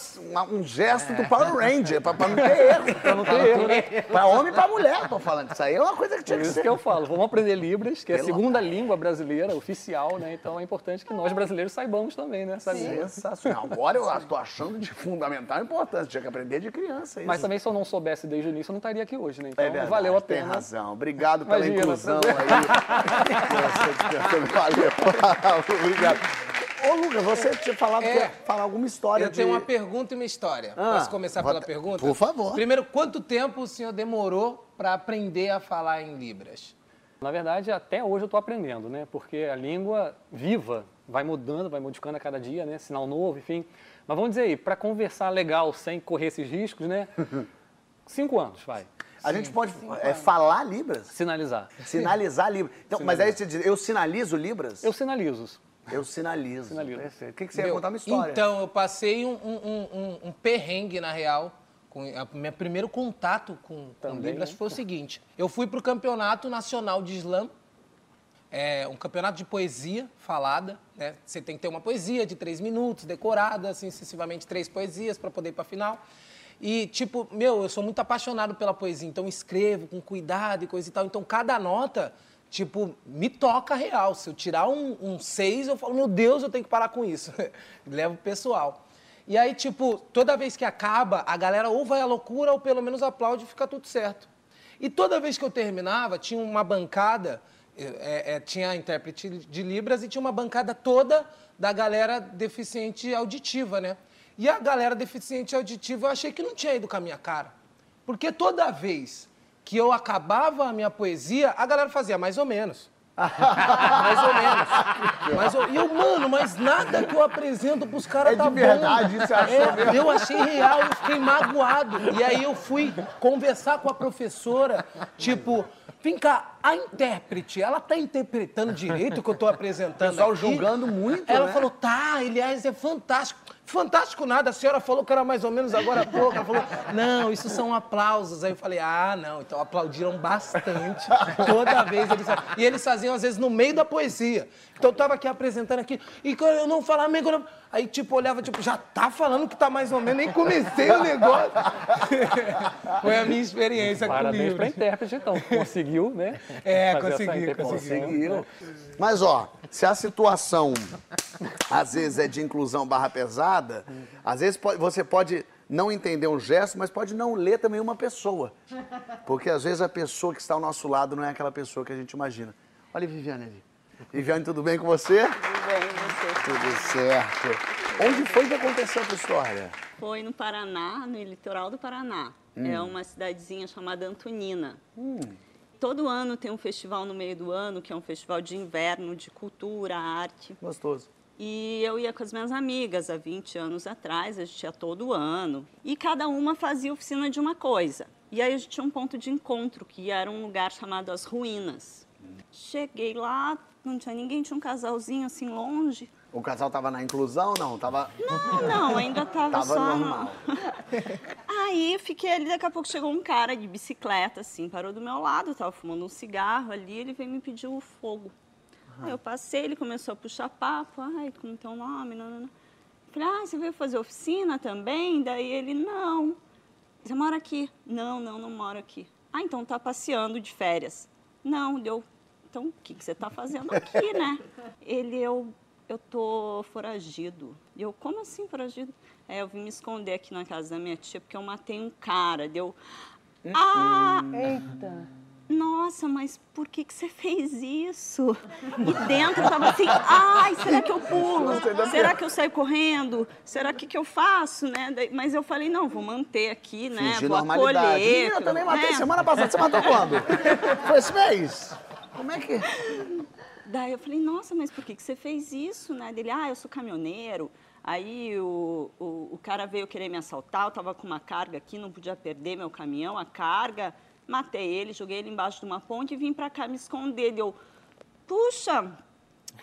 um gesto do Power Ranger, pra, pra não ter erro. Pra não ter erro, né? Pra homem e pra mulher, tô falando. Isso aí é uma coisa que tinha por que isso ser. que eu falo, vamos aprender Libras, que é a segunda língua brasileira, oficial, né? Então é importante que nós brasileiros saibamos também, né? Essa língua. Sensacional. Agora eu tô achando de fundamental importância. Tinha que aprender de criança isso. Mas também se eu não soubesse desde o início, eu não estaria aqui hoje, né? Então É verdade, valeu a tem pena. razão. Obrigado pela Imagina, inclusão prazer. aí. Valeu. Obrigado. Ô, Lucas, você tinha falado É. que ia falar alguma história Eu de... tenho uma pergunta e uma história. Ah, Posso começar pela pergunta? por favor. Primeiro, quanto tempo o senhor demorou para aprender a falar em Libras? Na verdade, até hoje eu estou aprendendo, né? Porque a língua viva vai mudando, vai modificando a cada dia, né? Sinal novo, enfim. Mas vamos dizer aí, para conversar legal, sem correr esses riscos, né? Cinco anos, vai. A gente pode é, falar Libras? Sinalizar. Sinalizar Libras. Então, mas aí você diz, eu sinalizo Libras? Eu sinalizo. Eu sinalizo. Sinalizo. Perfeito. O que, que você ia Meu, contar uma história? Então, eu passei um, um- um- um perrengue, na real. Com, a, meu primeiro contato com, com Libras foi o seguinte. Eu fui para o Campeonato Nacional de Slam. É um campeonato de poesia falada. Né? Você tem que ter uma poesia de três minutos, decorada, assim, sucessivamente três poesias para poder ir para a final. E, tipo, meu, eu sou muito apaixonado pela poesia, então escrevo com cuidado e coisa e tal. Então, cada nota, tipo, me toca real. Se eu tirar um, um seis, eu falo, meu Deus, eu tenho que parar com isso. Levo pessoal. E aí, tipo, toda vez que acaba, a galera ou vai à loucura ou pelo menos aplaude e fica tudo certo. E toda vez que eu terminava, tinha uma bancada, é, é, tinha a intérprete de Libras e tinha uma bancada toda da galera deficiente auditiva, né? E a galera deficiente auditiva eu achei que não tinha ido com a minha cara. Porque toda vez que eu acabava a minha poesia, a galera fazia mais ou menos. mais ou menos. Mais ou- E eu, mano, mas nada que eu apresento pros caras É de tá verdade, bom. você achou É, mesmo? Eu achei real, eu fiquei magoado. E aí eu fui conversar com a professora, tipo, vem cá, a intérprete, ela tá interpretando direito o que eu tô apresentando pessoal aqui? julgando muito, Ela né? falou, tá, aliás, é fantástico. Fantástico nada, a senhora falou que era mais ou menos agora há pouco. Ela falou, não, isso são aplausos. Aí eu falei, ah, não, então aplaudiram bastante. Toda vez eles. E eles faziam, às vezes, no meio da poesia. Então eu tava aqui apresentando aqui, e quando eu não meio. quando eu- Aí, tipo, olhava, tipo, já tá falando que tá mais ou menos, nem comecei o negócio. Foi a minha experiência com Parabéns para a livros. intérprete, então. Conseguiu, né? É, fazer essa consegui, interpretação. consegui. Conseguiu. Mas, ó, se a situação às vezes é de inclusão barra pesada, às vezes pode- você pode não entender um gesto, mas pode não ler também uma pessoa. Porque às vezes a pessoa que está ao nosso lado não é aquela pessoa que a gente imagina. Olha, Viviane ali. Viviane, tudo bem com você? Tudo bem, você? Tudo certo. Onde foi que aconteceu a tua história? Foi no Paraná, no litoral do Paraná. É uma cidadezinha chamada Antonina. Todo ano tem um festival no meio do ano, que é um festival de inverno, de cultura, arte. Gostoso. E eu ia com as minhas amigas há 20 anos atrás, a gente ia todo ano. E cada uma fazia oficina de uma coisa. E aí a gente tinha um ponto de encontro, que era um lugar chamado As Ruínas. Cheguei lá, não tinha ninguém, tinha um casalzinho assim longe. O casal tava na inclusão? Não, tava. Não, não, ainda tava, Tava só... normal. Aí fiquei ali, daqui a pouco chegou um cara de bicicleta, assim, parou do meu lado, tava fumando um cigarro ali, ele veio me pedir o fogo. Aí eu passei, ele começou a puxar papo, ai, como teu nome, não, não, não. Falei, ah, você veio fazer oficina também? Daí ele, não. Você mora aqui? Não, não, não moro aqui. Ah, então tá passeando de férias. Não, deu. Então, o que, que você tá fazendo aqui, né? Ele, eu, eu tô foragido. E eu, como assim foragido? É, eu vim me esconder aqui na casa da minha tia porque eu matei um cara. Deu. Ah! Eita. Nossa, mas por que, que você fez isso? E dentro eu tava assim, ai, será que eu pulo? Será que eu saio correndo? Será que que eu faço, né? Mas eu falei, não, vou manter aqui, né? Fingir vou normalidade. acolher. Eu também matei né? semana passada. Você matou quando? Foi esse mês? Como é que. Daí eu falei, nossa, mas por que, que você fez isso, né? Dele, ah, eu sou caminhoneiro. Aí o, o, o cara veio querer me assaltar, eu tava com uma carga aqui, não podia perder meu caminhão, a carga. Matei ele, joguei ele embaixo de uma ponte e vim pra cá me esconder. Deu, puxa,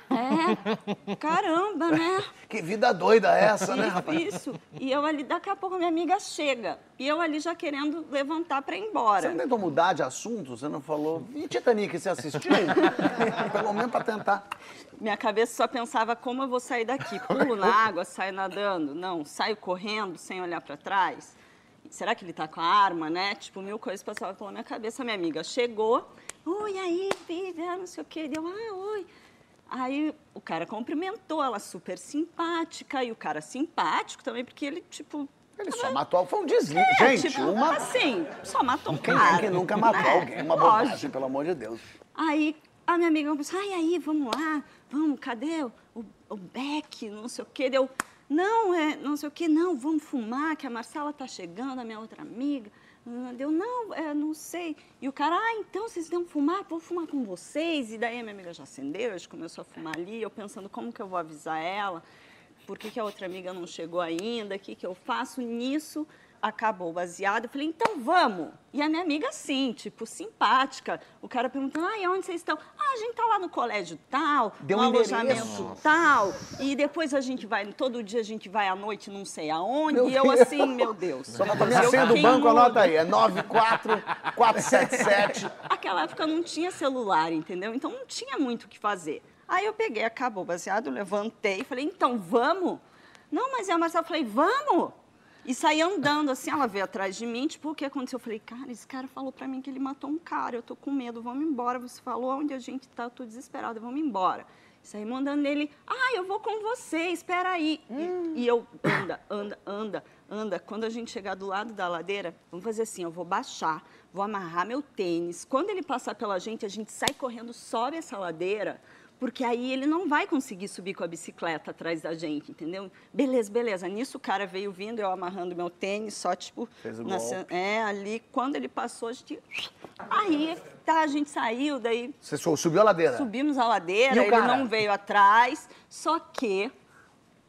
é, caramba, né? Que vida doida é essa, né, rapaz? Isso. E eu ali, daqui a pouco minha amiga chega. E eu ali já querendo levantar pra ir embora. Você não tentou mudar de assunto? Você não falou. E Titanic, você assistiu? Pelo menos pra tentar. Minha cabeça só pensava como eu vou sair daqui. Pulo na água, saio nadando? Não, saio correndo sem olhar para trás. Será que ele tá com a arma, né? Tipo, mil coisas passavam pela minha cabeça. Minha amiga chegou. Oi, aí, filha, não sei o quê. Deu, ah, oi. Aí o cara cumprimentou, ela super simpática. E o cara simpático também, porque ele, tipo... Ele só matou. Foi um deslize. É, Gente, tipo, uma. assim, só matou um Quem cara. é que nunca matou né? alguém? Uma Lógico. bobagem, pelo amor de Deus. Aí a minha amiga falou ai, aí, vamos lá, vamos, cadê o, o, o Beck, não sei o quê. Deu, não, é, não sei o quê, não, vamos fumar, que a Marcela tá chegando, a minha outra amiga. Deu, não, é, não sei. E o cara, ah, então vocês vão fumar? Vou fumar com vocês. E daí a minha amiga já acendeu, a gente começou a fumar ali, eu pensando como que eu vou avisar ela, por que, que a outra amiga não chegou ainda, o que, que eu faço nisso? Acabou o baseado, eu falei, então vamos. E a minha amiga, assim, tipo, simpática. O cara perguntando, ai, onde vocês estão? Ah, a gente tá lá no colégio tal, Deu no um alojamento endereço. tal. E depois a gente vai, todo dia a gente vai à noite, não sei aonde. Meu e eu assim, meu Deus. Só meu Deus, senha do banco, muda. anota aí. É 94477. Aquela época não tinha celular, entendeu? Então não tinha muito o que fazer. Aí eu peguei, acabou o baseado, levantei, falei, então vamos? Não, mas é a Marcela, falei, vamos! E saí andando, assim, ela veio atrás de mim, tipo, o que aconteceu? Eu falei, cara, esse cara falou pra mim que ele matou um cara, eu tô com medo, vamos embora. Você falou onde a gente tá, eu tô desesperada, vamos embora. Saí mandando ele, ah, eu vou com você, espera aí. E, e eu, anda, anda, anda, anda. Quando a gente chegar do lado da ladeira, vamos fazer assim, eu vou baixar, vou amarrar meu tênis. Quando ele passar pela gente, a gente sai correndo, sobe essa ladeira, porque aí ele não vai conseguir subir com a bicicleta atrás da gente, entendeu? Beleza, beleza. Nisso o cara veio vindo, eu amarrando meu tênis, só tipo. Fez o na É, ali, quando ele passou, a gente. Aí, tá, a gente saiu, daí Você su- subiu a ladeira? subimos a ladeira, E ele cara? não veio atrás, só que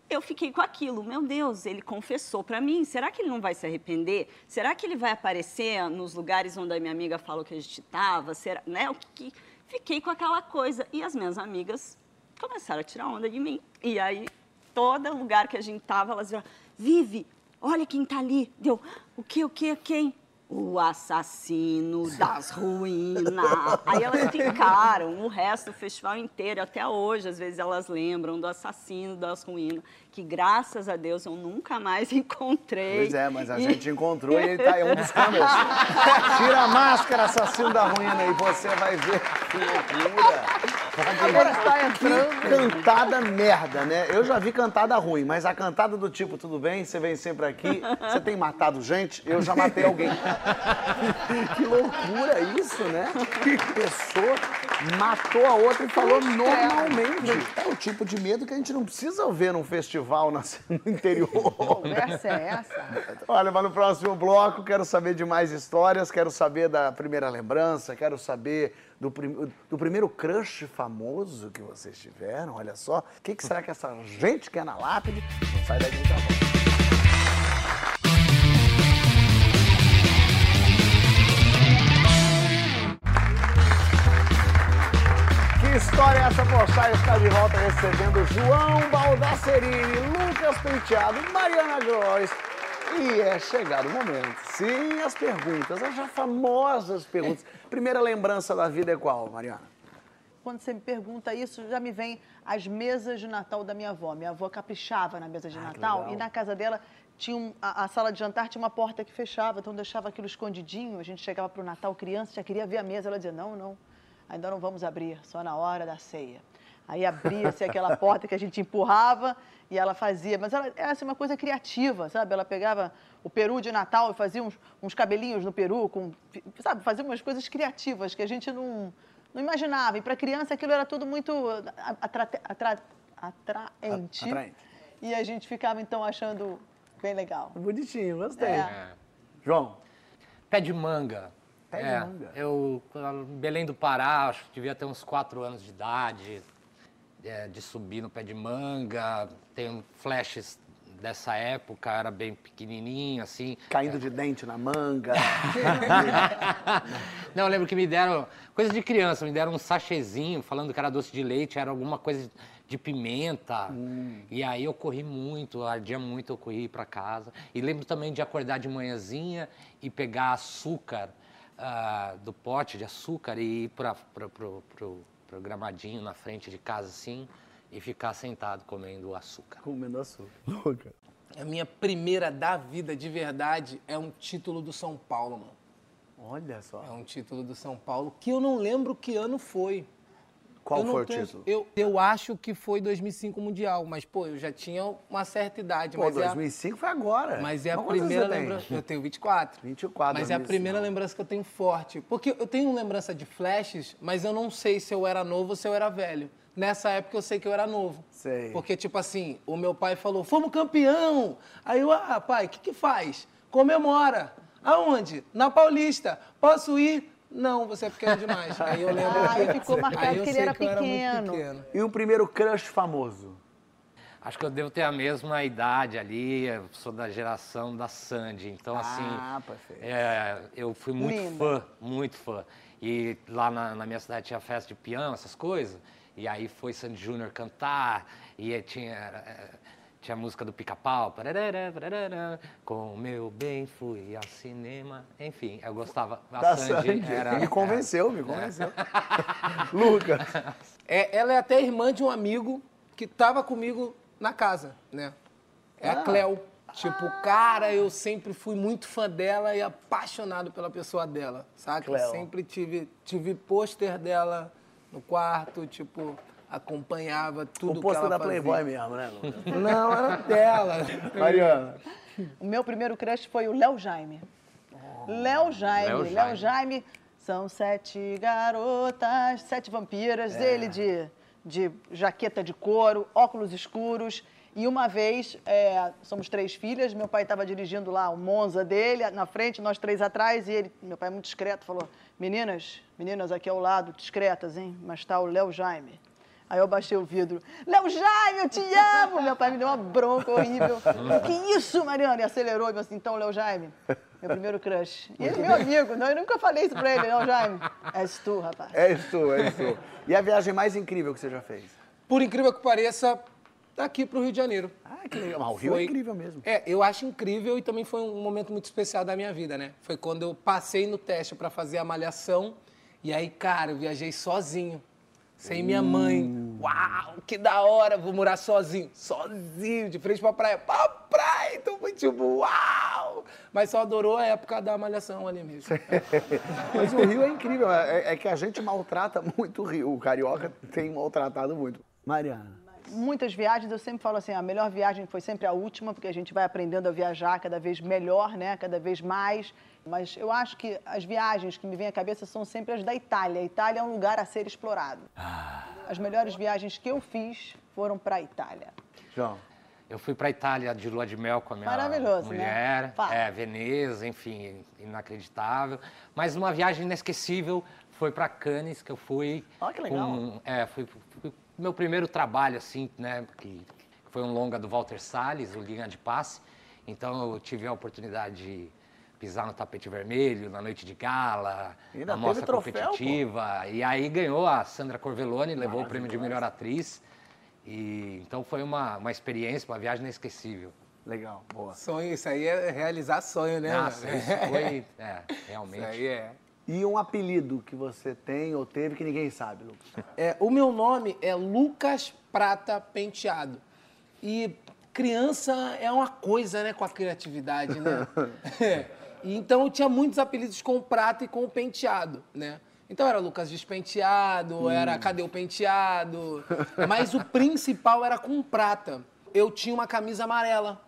eu fiquei com aquilo. Meu Deus, ele confessou pra mim. Será que ele não vai se arrepender? Será que ele vai aparecer nos lugares onde a minha amiga falou que a gente estava? Será, né? O que, que- Fiquei com aquela coisa. E as minhas amigas começaram a tirar onda de mim. E aí, todo lugar que a gente tava, elas viram, Vive, olha quem tá ali. Deu, o que, o que, quem? O assassino das ruínas. Aí elas ficaram o resto do festival inteiro, até hoje, às vezes elas lembram do assassino das ruínas, que graças a Deus eu nunca mais encontrei. Pois é, mas a E- gente encontrou e ele tá em um dos câmeras. Tira a máscara, assassino da ruína, e você vai ver que loucura. Agora está entrando. Que cantada merda, né? Eu já vi cantada ruim, mas a cantada do tipo, tudo bem, você vem sempre aqui, você tem matado gente, eu já matei alguém. que loucura isso, né? Que pessoa matou a outra e falou normalmente. É o tipo de medo que a gente não precisa ver num festival no interior. Conversa é essa? Olha, mas no próximo bloco quero saber de mais histórias, quero saber da primeira lembrança, quero saber do, prim- do primeiro crush famoso que vocês tiveram, olha só. O que, que será que essa gente quer na lápide? Não sai daí que tá bom. História é essa? Pochá está de volta recebendo João Baldasserini, Lucas Penteado, Mariana Gross. E é chegado o momento. Sim, as perguntas, as já famosas perguntas. Primeira lembrança da vida é qual, Mariana? Quando você me pergunta isso, já me vem as mesas de Natal da minha avó. Minha avó caprichava na mesa de Ah, Natal e na casa dela tinha um- a, a sala de jantar tinha uma porta que fechava, então deixava aquilo escondidinho. A gente chegava para o Natal, criança, já queria ver a mesa. Ela dizia: Não, não, ainda não vamos abrir, só na hora da ceia. Aí abria-se aquela porta que a gente empurrava e ela fazia. Mas ela era assim, uma coisa criativa, sabe? Ela pegava o peru de Natal e fazia uns, uns cabelinhos no peru, com, sabe? Fazia umas coisas criativas que a gente não, não imaginava. E para criança aquilo era tudo muito atra- atra- atraente. Atraente. E a gente ficava então achando bem legal. Bonitinho, gostei. É. João, Pé de manga. Pé de É, manga. Eu, Belém do Pará, acho que devia ter uns 4 anos de idade, é, de subir no pé de manga. Tenho flashes dessa época, era bem pequenininho, assim. caindo de dente na manga. Não, eu lembro que me deram, coisa de criança, me deram um sachêzinho falando que era doce de leite, era alguma coisa de pimenta. E aí eu corri muito, ardia muito, eu corri para casa. E lembro também de acordar de manhãzinha e pegar açúcar ah, do pote de açúcar e ir para pro gramadinho na frente de casa assim e ficar sentado comendo o açúcar. Comendo açúcar. Louca. A minha primeira da vida de verdade é um título do São Paulo, mano. Olha só. É um título do São Paulo que eu não lembro que ano foi. Qual foi o tenho- título? Eu, eu acho que foi 2005 Mundial, mas, pô, eu já tinha uma certa idade. Pô, mas, 2005 foi agora. é a, mas é a primeira lembrança. Eu tenho 24. 24, Mas é a 2005. primeira lembrança que eu tenho forte. Porque eu tenho lembrança de flashes, mas eu não sei se eu era novo ou se eu era velho. Nessa época eu sei que eu era novo. Sei. Porque, tipo assim, o meu pai falou, fomos campeão. Aí eu, ah, pai, o que que faz? Comemora. Aonde? Na Paulista. Posso ir? Não, você é pequeno demais. Aí eu lembro Ah, que... aí ficou marcado que ele era que pequeno. pequeno. E um primeiro crush famoso? Acho que eu devo ter a mesma idade ali, eu sou da geração da Sandy, então assim... Ah, perfeito. É, eu fui muito Linda. fã, muito fã. E lá na, na minha cidade tinha festa de peão, essas coisas. E aí foi Sandy Júnior cantar, e tinha, é, tinha a música do pica-pau. Com o meu bem fui ao cinema. Enfim, eu gostava. A Da Sandy Sandy. era. me convenceu, me convenceu. Lucas. É, ela é até irmã de um amigo que tava comigo na casa, né? É Ah. a Cleo. Tipo, cara, eu sempre fui muito fã dela e apaixonado pela pessoa dela, saca? Cleo. Sempre tive, tive pôster dela no quarto, tipo, acompanhava tudo O que ela da Playboy fazia. mesmo, né? Não, era dela. Mariana. O meu primeiro crush foi o Léo Jaime. Léo Jaime, Léo Léo Jaime. Jaime. São sete garotas, sete vampiras, ele de, de jaqueta de couro, óculos escuros. E uma vez, é, somos três filhas, meu pai estava dirigindo lá o Monza dele, na frente, nós três atrás, e ele, meu pai muito discreto, falou, meninas, meninas aqui ao lado, discretas, hein? Mas tá o Léo Jaime. Aí eu baixei o vidro. Léo Jaime, eu te amo! Meu pai me deu uma bronca horrível. que isso, Mariana? E acelerou e falou assim, então, Léo Jaime, meu primeiro crush. E ele é meu amigo, não, eu nunca falei isso pra ele, Léo Jaime. És tu, rapaz. É isso, é isso. E a viagem mais incrível que você já fez? Por incrível que pareça, daqui pro Rio de Janeiro. Ah, que legal. Mas o Rio é Foi- incrível mesmo. É, eu acho incrível e também foi um momento muito especial da minha vida, né? Foi quando eu passei no teste para fazer a malhação e aí, cara, eu viajei sozinho, sem minha mãe. Uau, que da hora, vou morar sozinho, sozinho, de frente pra praia. Pra praia, então foi tipo, uau! Mas só adorou a época da malhação ali mesmo. Mas o Rio é incrível. É, é que a gente maltrata muito o Rio. O carioca tem maltratado muito. Mariana. Muitas viagens, eu sempre falo assim, a melhor viagem foi sempre a última, porque a gente vai aprendendo a viajar cada vez melhor, né? Cada vez mais. Mas eu acho que as viagens que me vêm à cabeça são sempre as da Itália. A Itália é um lugar a ser explorado. As melhores viagens que eu fiz foram para a Itália. João. Eu fui para Itália de lua de mel com a minha né? mulher, Fala. é, Veneza, enfim, inacreditável. Mas uma viagem inesquecível foi para Cannes, que eu fui. Ó, que legal. com- é, foi, foi meu primeiro trabalho, assim, né? Que foi um longa do Walter Salles, o Linha de Passe. Então eu tive a oportunidade de pisar no tapete vermelho, na noite de gala, Ainda na mostra troféu, pô. competitiva. E aí ganhou a Sandra Corvelone, levou o prêmio de melhor atriz. E então foi uma, uma experiência, uma viagem inesquecível. Legal, boa. Sonho, isso aí é realizar sonho, né? Nossa, mano? isso foi, é, realmente. Isso aí é. E um apelido que você tem ou teve que ninguém sabe, Lucas? É, o meu nome é Lucas Prata Penteado. E criança é uma coisa, né, com a criatividade, né? E Então eu tinha muitos apelidos com o prata e com o penteado, né? Então era Lucas Despenteado, era Cadê o Penteado? Mas o principal era com prata. Eu tinha uma camisa amarela,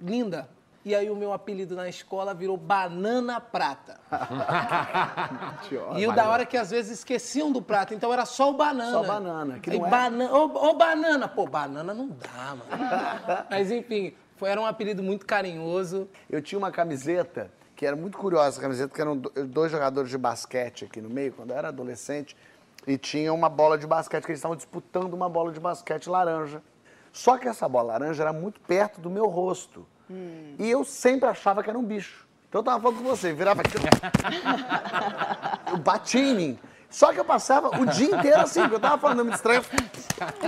linda. E aí o meu apelido na escola virou Banana Prata. E o da hora é que às vezes esqueciam do prata, então era só o banana. Só banana, que Aí não é. bana- Ô, ô, banana! Pô, banana não dá, mano. Mas enfim, foi, era um apelido muito carinhoso. Eu tinha uma camiseta que era muito curiosa, essa camiseta, que eram do- dois jogadores de basquete aqui no meio, quando eu era adolescente, e tinha uma bola de basquete, que eles estavam disputando uma bola de basquete laranja. Só que essa bola laranja era muito perto do meu rosto. E eu sempre achava que era um bicho. Então eu tava falando com você, virava aqui. eu bati em mim. Só que eu passava o dia inteiro assim, porque eu tava falando, eu me distraía,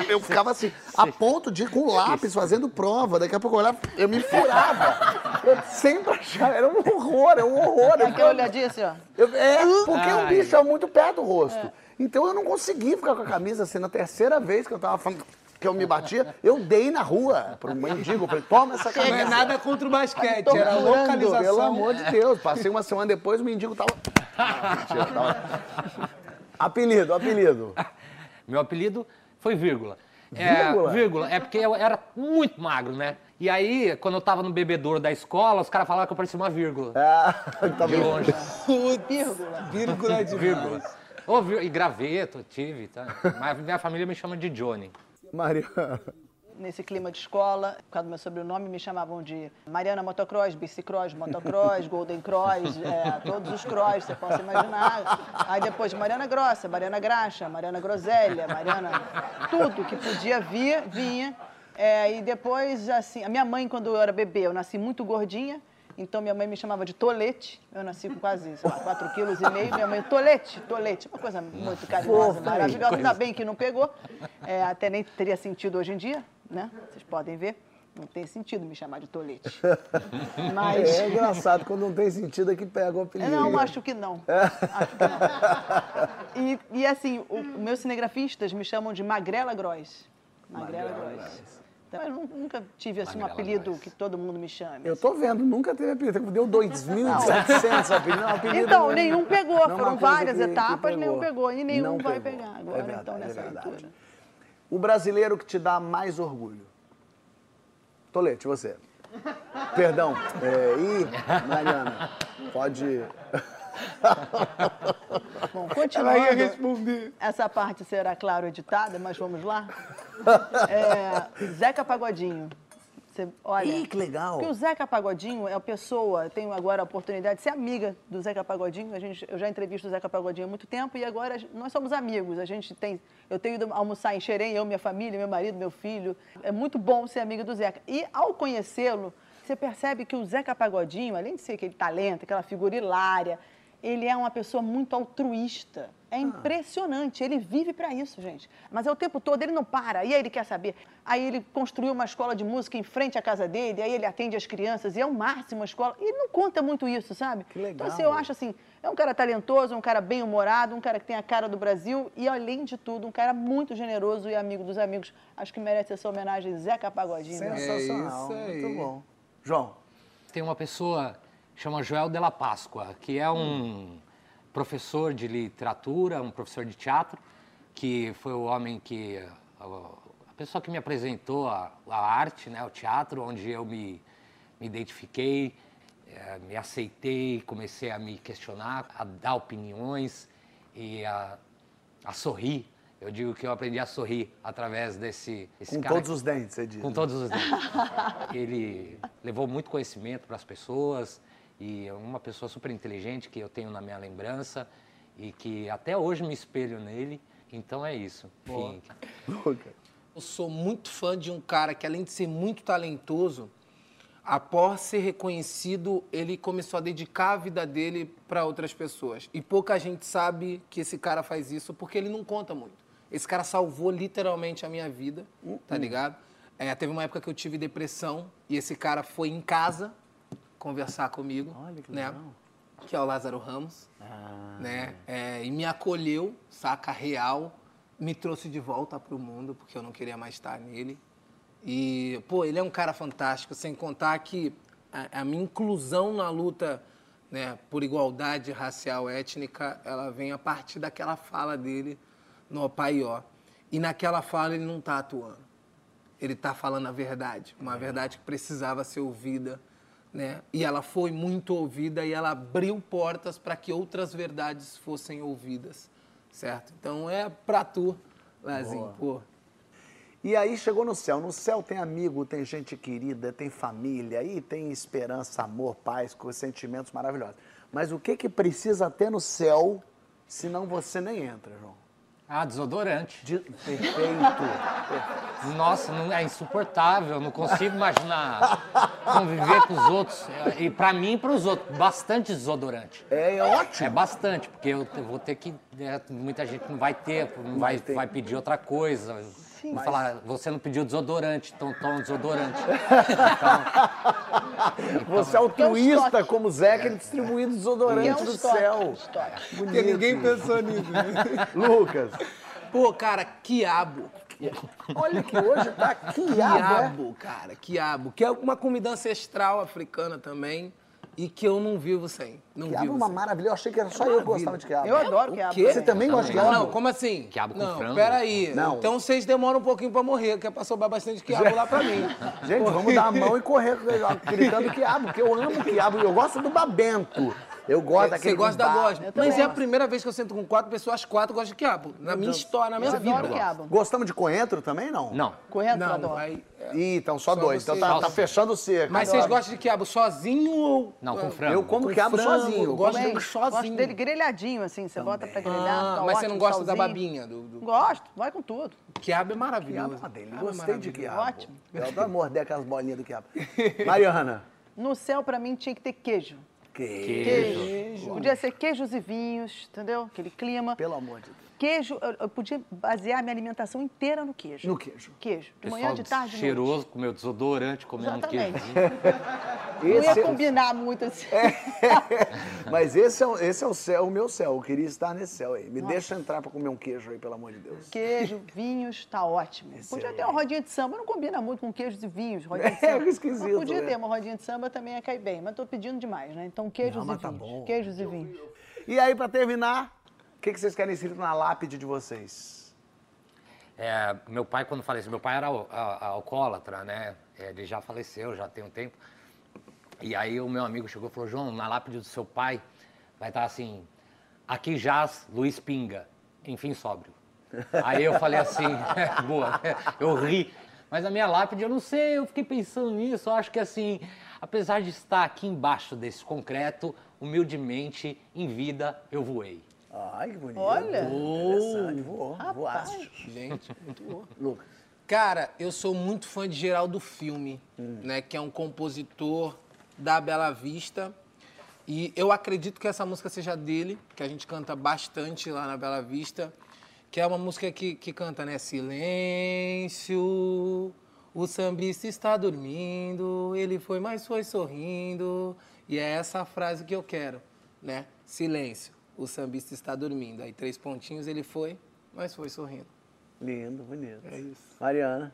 eu ficava assim, a ponto de ir com lápis fazendo prova. Daqui a pouco eu olhava, eu me furava. Eu sempre achava, era um horror, é um horror. Eu, Aquela olhadinha assim, ó. eu- é, porque o bicho é muito perto do rosto. Então eu não conseguia ficar com a camisa assim. Na terceira vez que eu tava falando que eu me batia, eu dei na rua pro mendigo. Eu falei, toma essa Não camisa. é nada contra o basquete, era torturando, localização. Pelo amor de Deus, passei uma semana depois, o mendigo tava. Ah, mentira, tava- Apelido, apelido. Meu apelido foi vírgula. É, Vírgula? vírgula. É porque eu era muito magro, né? E aí, quando eu tava no bebedouro da escola, os caras falavam que eu parecia uma vírgula. Ah, tá De longe. Vírgula. Vírgula de Vírgula. E graveto, tive, tá? Mas minha família me chama de Johnny. Mariana. Nesse clima de escola, por causa do meu sobrenome, me chamavam de Mariana Motocross, Bicicross, Motocross, Golden Cross, é, todos os cross, você possa imaginar. Aí depois Mariana Grossa, Mariana Graxa, Mariana Groselha, Mariana... Tudo que podia vir, vinha. É, e depois, assim, a minha mãe, quando eu era bebê, eu nasci muito gordinha, então minha mãe me chamava de Tolete. Eu nasci com quase, lá, 4 quilos e meio. Minha mãe, Tolete, Tolete. Uma coisa muito carinhosa, Fofa, maravilhosa. Ainda bem que não pegou. É, até nem teria sentido hoje em dia, né? Vocês podem ver. Não tem sentido me chamar de Tolete. Mas... É engraçado, quando não tem sentido é que pega o apelido. Não, acho que não. Acho que não. E, e, assim, o, meus cinegrafistas me chamam de Magrela Gross. Magrela, Gross. Então, eu nu- nunca tive assim, um Magrela apelido Gross. que todo mundo me chame. Eu tô vendo, nunca teve apelido. Deu 2.700 apelidos. Não, apelido Então, é- nenhum pegou. não é Foram várias que- que etapas, nenhum pegou. E nenhum Não vai pegou. pegar agora, É verdade, então, nessa é altura. O brasileiro que te dá mais orgulho? Tolete, você. Perdão. É, ih, Mariana, pode... Bom, Ela ia continuando. responder. Essa parte será, claro, editada, mas vamos lá. É, Zeca Pagodinho. Você, olha, Ih, que legal. Porque o Zeca Pagodinho é a pessoa, tenho agora a oportunidade de ser amiga do Zeca Pagodinho. A gente, eu já entrevisto o Zeca Pagodinho há muito tempo e agora nós somos amigos. A gente tem, eu tenho ido almoçar em Xerém, eu, minha família, meu marido, meu filho. É muito bom ser amiga do Zeca. E ao conhecê-lo, você percebe que o Zeca Pagodinho, além de ser aquele talento, aquela figura hilária, ele é uma pessoa muito altruísta. É impressionante, ele vive para isso, gente. Mas é o tempo todo, ele não para, e aí ele quer saber. Aí ele construiu uma escola de música em frente à casa dele, aí ele atende as crianças, e é o máximo a escola. E ele não conta muito isso, sabe? Que legal. Então, assim, eu acho assim, é um cara talentoso, um cara bem-humorado, um cara que tem a cara do Brasil, e além de tudo, um cara muito generoso e amigo dos amigos. Acho que merece essa homenagem, Zeca Pagodinho. Sensacional, É isso aí. muito bom. João, Tem uma pessoa chama Joel Della Páscoa, que é um professor de literatura, um professor de teatro, que foi o homem que a, pessoa que me apresentou a, a arte, né, o teatro, onde eu me, me identifiquei, eh, me aceitei, comecei a me questionar, a dar opiniões e a, a sorrir. Eu digo que eu aprendi a sorrir através desse, com cara todos os dentes, você diz. com todos os dentes. Ele levou muito conhecimento para as pessoas e é uma pessoa super inteligente que eu tenho na minha lembrança e que até hoje me espelho nele. Então é isso. Lucas. Eu sou muito fã de um cara que, além de ser muito talentoso, após ser reconhecido, ele começou a dedicar a vida dele para outras pessoas. E pouca gente sabe que esse cara faz isso porque ele não conta muito. Esse cara salvou literalmente a minha vida, tá ligado? É, teve uma época que eu tive depressão e esse cara foi em casa conversar comigo, Olha que né? legal. Que é o Lázaro Ramos, Ah, né? É, e me acolheu, saca real, me trouxe de volta pro mundo porque eu não queria mais estar nele. E, pô, ele é um cara fantástico, sem contar que a, a minha inclusão na luta né, por igualdade racial étnica, ela vem a partir daquela fala dele no Opaió. E naquela fala ele não está atuando. Ele está falando a verdade, uma verdade que precisava ser ouvida, né? E ela foi muito ouvida e ela abriu portas para que outras verdades fossem ouvidas, certo? Então é pra tu, Lezinho, pô. E aí chegou no céu. No céu tem amigo, tem gente querida, tem família, aí tem esperança, amor, paz, com sentimentos maravilhosos. Mas o que que precisa ter no céu, senão você nem entra, João? Ah, desodorante. De- Perfeito. Nossa, não, é insuportável, não consigo imaginar conviver com os outros. E pra mim e pros outros, bastante desodorante. É, é É ótimo. bastante, porque eu vou ter que. né, muita gente não vai ter, não vai, vai pedir outra coisa. Vou falar, você não pediu desodorante, então toma desodorante. Você é altruísta como Zeca, ele distribuindo Que é desodorante um do estoque, céu. estoque. Porque ninguém pensou nisso. né? Lucas, Pô, cara, quiabo. olha que hoje tá quiabo, é? Quiabo, cara, quiabo. Que é uma comida ancestral africana também e que eu não vivo sem. Não Quiabo é vivo uma sem. maravilha. Eu achei que era só eu que gostava de quiabo. Eu adoro quiabo. quê? Você também gosta de Não, quiabo? não, como assim? Quiabo com não, frango? peraí. Não. Então vocês demoram um pouquinho pra morrer, que é pra sobrar bastante quiabo lá pra mim. Gente, vamos dar a mão e correr gritando quiabo, porque eu amo quiabo. e Eu gosto do babento. Eu gosto daquele Você gosta da gosma. Mas é a primeira vez que eu sento com quatro pessoas, as quatro gostam de quiabo. Na minha história, na minha Eu vida. adoro quiabo. Gostamos de coentro também, não? Não. Eu Não, vai. Ih, então só, Só dois. você. Então tá, tá fechando o cerco. Mas vocês gostam de quiabo sozinho ou. Não, com frango. Eu como Com quiabo frango, sozinho. Eu gosto gosto de Também. sozinho. Gosto dele grelhadinho, assim. Você bota pra grelhar, Ah, fica mas você ótimo, não gosta da salzinho. babinha? Do, do- Gosto, vai com tudo. Quiabo é maravilhoso. Quiabo é uma delícia. É Gostei de quiabo. Ótimo. Eu adoro morder aquelas bolinhas do quiabo. Mariana. No céu, pra mim, tinha que ter queijo. Que... Queijo. Podia ser queijos e vinhos, entendeu? Aquele clima. Pelo amor de Deus. Queijo, eu, podia basear minha alimentação inteira no queijo. No queijo. Queijo. De manhã, de tarde, de cheiroso, com meu desodorante, comendo um queijo. Exatamente. Não ia Esse é- combinar muito assim. Mas esse é, o- esse é o céu, o meu céu. Eu queria estar nesse céu aí. Me deixa entrar pra comer um queijo aí, pelo amor de Deus. Queijo, vinhos, tá ótimo. Podia ter uma rodinha de samba, não combina muito com queijos e vinhos, rodinha de É, samba. que esquisito, Mas podia né? ter uma rodinha de samba também ia cair bem, mas tô pedindo demais, né? Então queijos Não, e tá vinhos. bom. Queijos e vinhos. E aí, pra terminar, o que, que vocês querem escrito na lápide de vocês? É, meu pai, quando faleceu, meu pai era alcoólatra, né? Ele já faleceu, já tem um tempo. E aí o meu amigo chegou e falou, João, na lápide do seu pai vai estar assim, aqui jaz Luiz Pinga, enfim sóbrio. Aí eu falei assim, boa, eu ri. Mas a minha lápide, eu não sei, eu fiquei pensando nisso, eu acho que assim, apesar de estar aqui embaixo desse concreto, humildemente, em vida, eu voei. Ai, que bonito. Olha. Interessante. Voou, voaste. Gente, muito bom. Lucas. Cara, eu sou muito fã de Geraldo Filme, né? Que é um compositor da Bela Vista. E eu acredito que essa música seja dele, que a gente canta bastante lá na Bela Vista. Que é uma música que, que canta, né? Silêncio, o sambista está dormindo, ele foi, mas foi sorrindo. E é essa frase que eu quero, né? Silêncio, o sambista está dormindo. Aí três pontinhos, ele foi, mas foi sorrindo. Lindo, bonito. É isso. Mariana.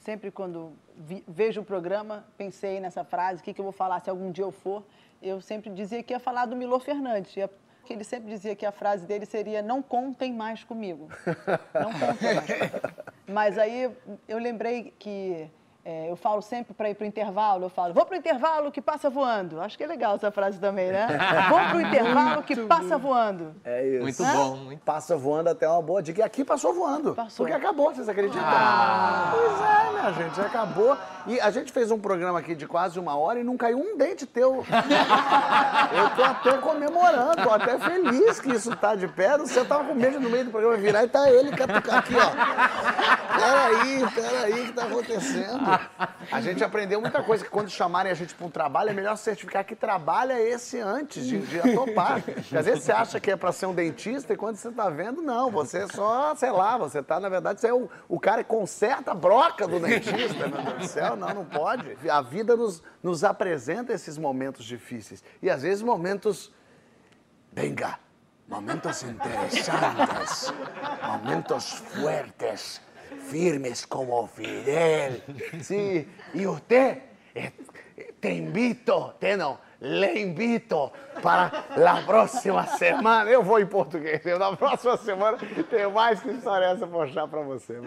Sempre quando vi- vejo o programa, pensei nessa frase, o que, que eu vou falar se algum dia eu for. Eu sempre dizia que ia falar do Milor Fernandes. ia- que ele sempre dizia que a frase dele seria não contem mais comigo. Não contem mais. Mas aí eu lembrei que é, eu falo sempre para ir para o intervalo, eu falo, vou para o intervalo que passa voando. Acho que é legal essa frase também, né? Vou para o intervalo que passa voando. É isso. Muito bom, muito Passa voando até uma boa dica. E aqui passou voando. Passou. Porque acabou, vocês acreditam? Ah. Pois é, minha gente, já acabou. E a gente fez um programa aqui de quase uma hora e não caiu um dente teu. Eu tô até comemorando, tô até feliz que isso tá de pé. Você tava com medo no meio do programa virar e tá ele catucar aqui, ó. Peraí, peraí, o que tá acontecendo? A gente aprendeu muita coisa, que quando chamarem a gente para um trabalho, é melhor certificar que trabalha esse antes de, de atopar. Porque às vezes você acha que é para ser um dentista e quando você está vendo, não. Você é só, sei lá, você tá, na verdade, você é o, o cara que conserta a broca do dentista, meu Deus do céu. Não, não pode. A vida nos, nos apresenta esses momentos difíceis. E às vezes momentos. Venga, momentos interesantes, momentos fuertes, firmes como Fidel. Sí, y usted, te invito, te não, le invito para a próxima semana. Eu vou em português. eu, Na próxima semana tem mais que história essa pra mostrar para você.